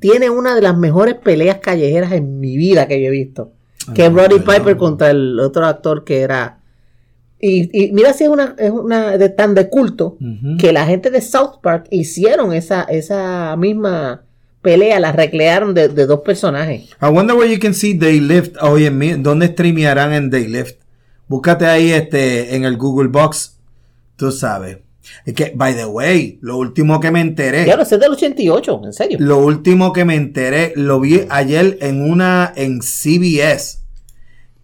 Speaker 2: tiene una de las mejores peleas callejeras en mi vida que yo he visto. que es Roddy Piper contra el otro actor que era. Y, mira si es una, es una de tan de culto que la gente de South Park hicieron esa, esa misma pelea, la recrearon de, dos personajes.
Speaker 1: I wonder where you can see They Lift. Oye, ¿dónde streamearán en They Lift? Búscate ahí este en el Google Box. Tú sabes. Es que, by the way, lo último que me enteré.
Speaker 2: Ya lo sé del 88, en serio.
Speaker 1: Lo último que me enteré, lo vi ayer en una, en CBS,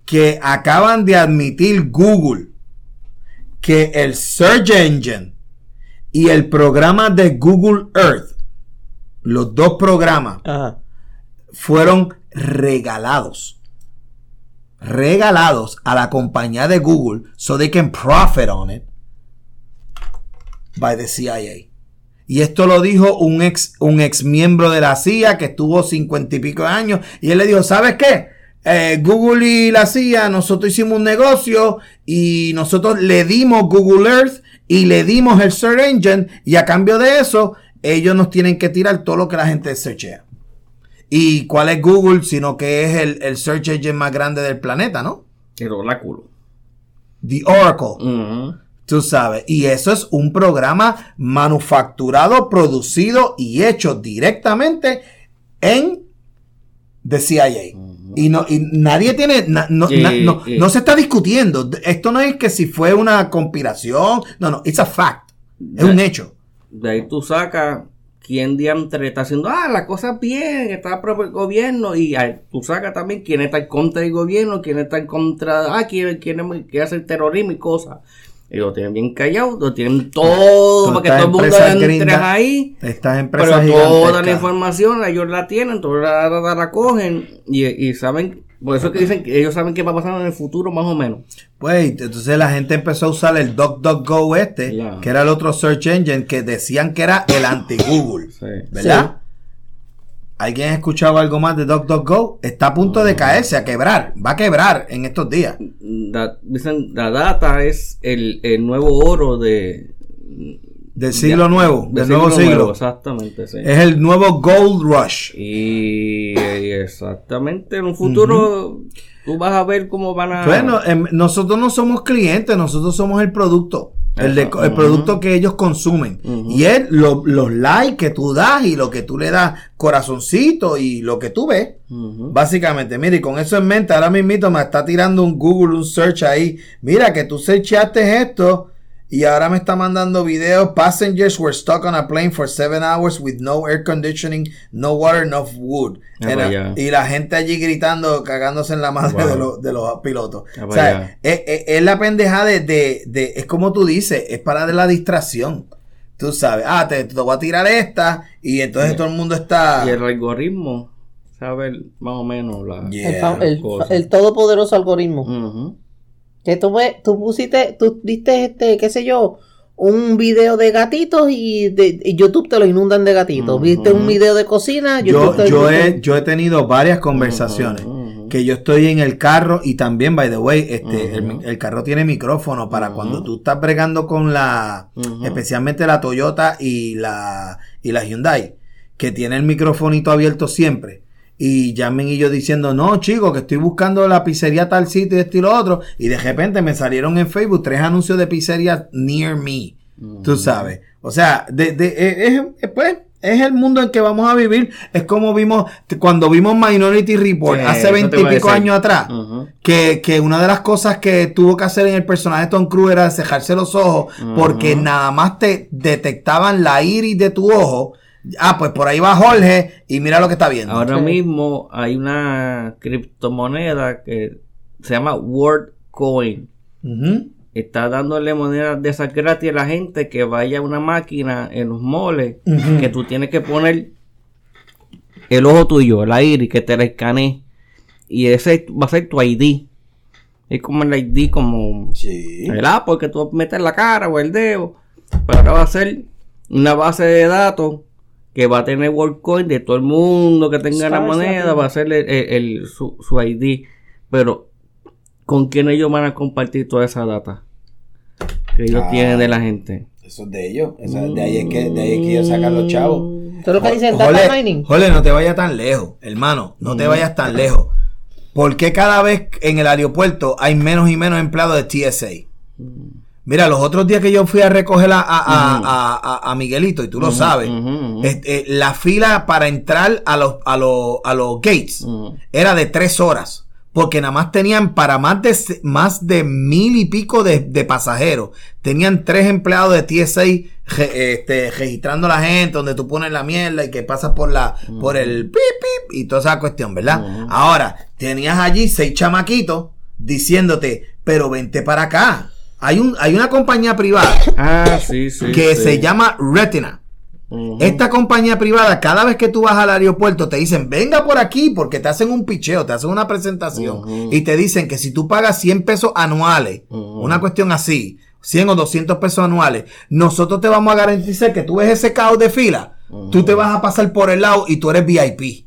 Speaker 1: que acaban de admitir Google que el Search Engine y el programa de Google Earth, los dos programas, fueron regalados. Regalados a la compañía de Google so they can profit on it by the CIA. Y esto lo dijo un ex, un ex miembro de la CIA que estuvo cincuenta y pico de años. Y él le dijo, ¿sabes qué? Eh, Google y la CIA, nosotros hicimos un negocio y nosotros le dimos Google Earth y le dimos el Search Engine y a cambio de eso, ellos nos tienen que tirar todo lo que la gente searchea. ¿Y cuál es Google? Sino que es el, Search Engine más grande del planeta, ¿no?
Speaker 3: El oráculo.
Speaker 1: The Oracle. Tú sabes, y eso es un programa manufacturado, producido y hecho directamente en The CIA. Y, no, y nadie tiene, no, no, se está discutiendo. Esto no es que si fue una conspiración. No, no, it's a fact. Es un hecho.
Speaker 3: De ahí tú sacas quién diantre está haciendo, ah, la cosa bien, está el gobierno. Y tú sacas también quién está en contra del gobierno, quién está en contra, ah, quién, quién, quién hace el terrorismo y cosas. Y lo tienen bien callado, lo tienen todo para que todo el mundo entre ahí.
Speaker 1: Estas empresas
Speaker 3: pero toda la información ellos la tienen, toda la, la, cogen y, y, saben, por eso es que dicen que ellos saben qué va a pasar en el futuro más o menos.
Speaker 1: Pues entonces la gente empezó a usar el DuckDuckGo este, que era el otro search engine que decían que era el anti-Google, ¿verdad? ¿Alguien ha escuchado algo más de DuckDuckGo? Está a punto de caerse, a quebrar. Va a quebrar en estos días.
Speaker 3: dicen, la data es el, nuevo oro de...
Speaker 1: Del siglo nuevo, del nuevo siglo.
Speaker 3: exactamente, sí.
Speaker 1: Es el nuevo Gold Rush.
Speaker 3: Y, exactamente, en un futuro tú vas a ver cómo van a...
Speaker 1: Bueno, em, nosotros no somos clientes, nosotros somos el producto. El, el, producto que ellos consumen. Y es los likes que tú das y lo que tú le das corazoncito y lo que tú ves. Básicamente, mire, y con eso en mente, ahora mismo me está tirando un Google, un search ahí. Mira que tú searchaste esto y ahora me está mandando videos. Passengers were stuck on a plane for seven hours with no air conditioning, no water, no wood. Ah, y la gente allí gritando, cagándose en la madre de, los, de, los pilotos. Ah, o sea, es, la pendeja de, de, Es como tú dices, es para de la distracción. Tú sabes, ah, te, te voy a tirar esta y entonces todo el mundo está.
Speaker 3: Y el algoritmo, sabe más o menos la.
Speaker 2: El, el, todopoderoso algoritmo. Que tú, tú pusiste, tú diste este, qué sé yo, un video de gatitos y, de, YouTube te lo inundan de gatitos. Viste un video de cocina,
Speaker 1: yo, yo, he, yo he tenido varias conversaciones. Que yo estoy en el carro y también, by the way, este, el, carro tiene micrófono para cuando tú estás bregando con la, especialmente la Toyota y la, y la Hyundai, que tiene el microfonito abierto siempre y llamen y yo diciendo, no, chicos, que estoy buscando la pizzería tal sitio y esto y lo otro. Y de repente me salieron en Facebook tres anuncios de pizzería near me. Tú sabes. O sea, de, de, es, pues, es el mundo en que vamos a vivir. Es como vimos cuando vimos Minority Report hace veintipico años atrás. que, que, una de las cosas que tuvo que hacer en el personaje de Tom Cruise era cejarse los ojos. Porque nada más te detectaban la iris de tu ojo Ah, pues por ahí va Jorge y mira lo que está viendo.
Speaker 3: Ahora mismo hay una criptomoneda que se llama WorldCoin. Está dándole monedas de esas gratis a la gente que vaya a una máquina en los moles que tú tienes que poner el ojo tuyo, el aire, que te la escanee. Y ese va a ser tu ID. Es como el ID, como
Speaker 1: sí.
Speaker 3: el Apple que tú metes la cara o el dedo. Pero ahora va a ser una base de datos que va a tener WorldCoin de todo el mundo que tenga la moneda, va a ser el, su, su, ID. Pero, ¿con quién ellos van a compartir toda esa data que ellos tienen de la gente?
Speaker 1: Eso es de ellos. de, ahí es que, de ahí es que ellos sacan los chavos. Eso es lo que dicen data mining. Jole, no te vayas tan lejos, hermano. No te vayas tan lejos. ¿Por qué cada vez en el aeropuerto hay menos y menos empleados de TSA? Mira, los otros días que yo fui a recoger a, Miguelito, y tú lo sabes, este, la fila para entrar a los, a los, a los gates era de tres horas porque nada más tenían para más de, más de mil y pico de, pasajeros. Tenían tres empleados de TSA este, registrando a la gente, donde tú pones la mierda y que pasas por la, por el pip pip y toda esa cuestión, ¿verdad? Ahora, tenías allí seis chamaquitos diciéndote, pero vente para acá. Hay un, hay una compañía privada ah, que se llama Retina. Esta compañía privada, cada vez que tú vas al aeropuerto, te dicen, venga por aquí, porque te hacen un picheo, te hacen una presentación, y te dicen que si tú pagas 100 pesos anuales, una cuestión así, 100 o 200 pesos anuales, nosotros te vamos a garantizar que tú ves ese caos de fila, tú te vas a pasar por el lado y tú eres VIP.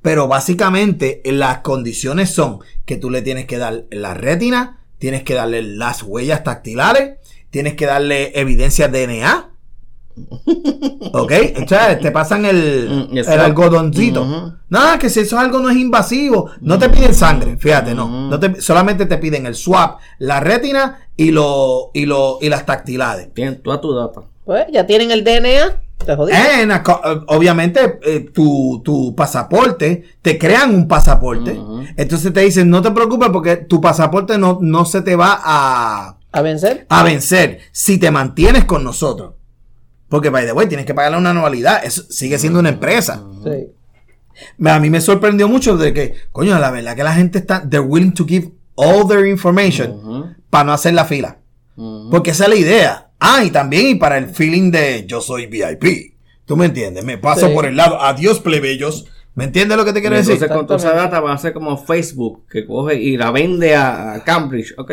Speaker 1: Pero básicamente las condiciones son que tú le tienes que dar la retina, tienes que darle las huellas dactilares, tienes que darle evidencia DNA, ¿Ok? O te pasan el, mm, el algodoncito. Nada, que si eso es algo no es invasivo, no te piden sangre, fíjate, no. no te, solamente te piden el swap, la retina y, lo, y, lo, y las tactilades.
Speaker 3: Tienen toda tu data.
Speaker 2: Pues ya tienen el DNA. Te
Speaker 1: eh, eh, obviamente, eh, tu, tu, pasaporte, te crean un pasaporte. Entonces te dicen, no te preocupes porque tu pasaporte no, no se te va a...
Speaker 2: ¿A vencer?
Speaker 1: A vencer si te mantienes con nosotros. Porque, by the way, tienes que pagarle una anualidad. Eso sigue siendo una empresa. Sí. A mí me sorprendió mucho de que, coño, la verdad que la gente está, they're willing to give all their information para no hacer la fila. Porque esa es la idea. Ah, y también y para el feeling de yo soy VIP. ¿Tú me entiendes? Me paso por el lado. Adiós, plebeyos. ¿Me entiendes lo que te quiero decir?
Speaker 3: Entonces, con toda esa data va a ser como Facebook, que coge y la vende a Cambridge. Ok.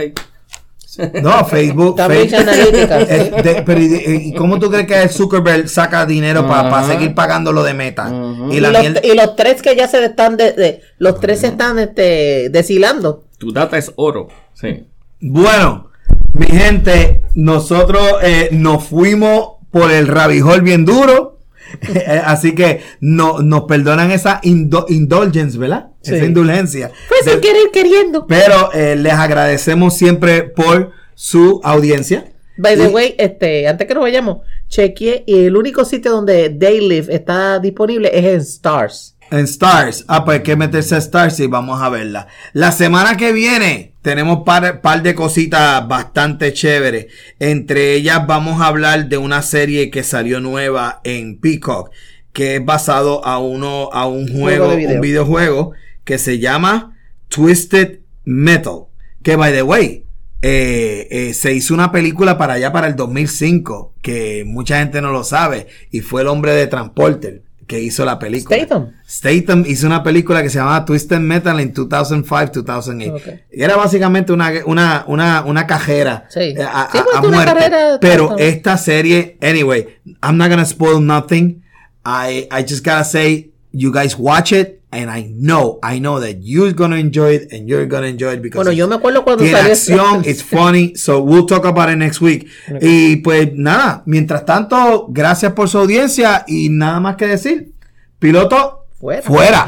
Speaker 1: No, Facebook. pero ¿y, cómo tú crees que el Zuckerberg saca dinero para seguir pagando lo de Meta?
Speaker 2: y, los, tres que ya se están de, los tres se están este, deshilando.
Speaker 3: Tu data es oro. Sí.
Speaker 1: Bueno, mi gente, nosotros eh, nos fuimos por el rabijol bien duro. Así que no, nos perdonan esa indulgence, ¿verdad? Esa indulgencia.
Speaker 2: Pues sin querer queriendo.
Speaker 1: Pero eh, les agradecemos siempre por su audiencia.
Speaker 2: By the way, este, antes que nos vayamos, chequeé y el único sitio donde Daylive está disponible es en Stars.
Speaker 1: En Stars. Ah, pues hay que meterse a Stars y vamos a verla. La semana que viene tenemos par, par de cositas bastante chéveres. Entre ellas vamos a hablar de una serie que salió nueva en Peacock, que es basado a uno, a un juego, un videojuego que se llama Twisted Metal. Que by the way, eh, eh, se hizo una película para allá para el 2005, que mucha gente no lo sabe, y fue el hombre de Transporter que hizo la película. Statham. Statham hizo una película que se llamaba Twisted Metal en 2005-2008. Y era básicamente una, una, una, una cajera sí. Eh, a, pues, muerte. Pero esta serie, anyway, I'm not gonna spoil nothing. I, I just gotta say, you guys watch it. And I know, I know that you're gonna enjoy it and you're gonna enjoy it because
Speaker 2: bueno, yo me acuerdo cuando
Speaker 1: tiene acción, it's funny, so we'll talk about it next week. Y pues nada, mientras tanto, gracias por su audiencia y nada más que decir. Piloto, fuera. fuera.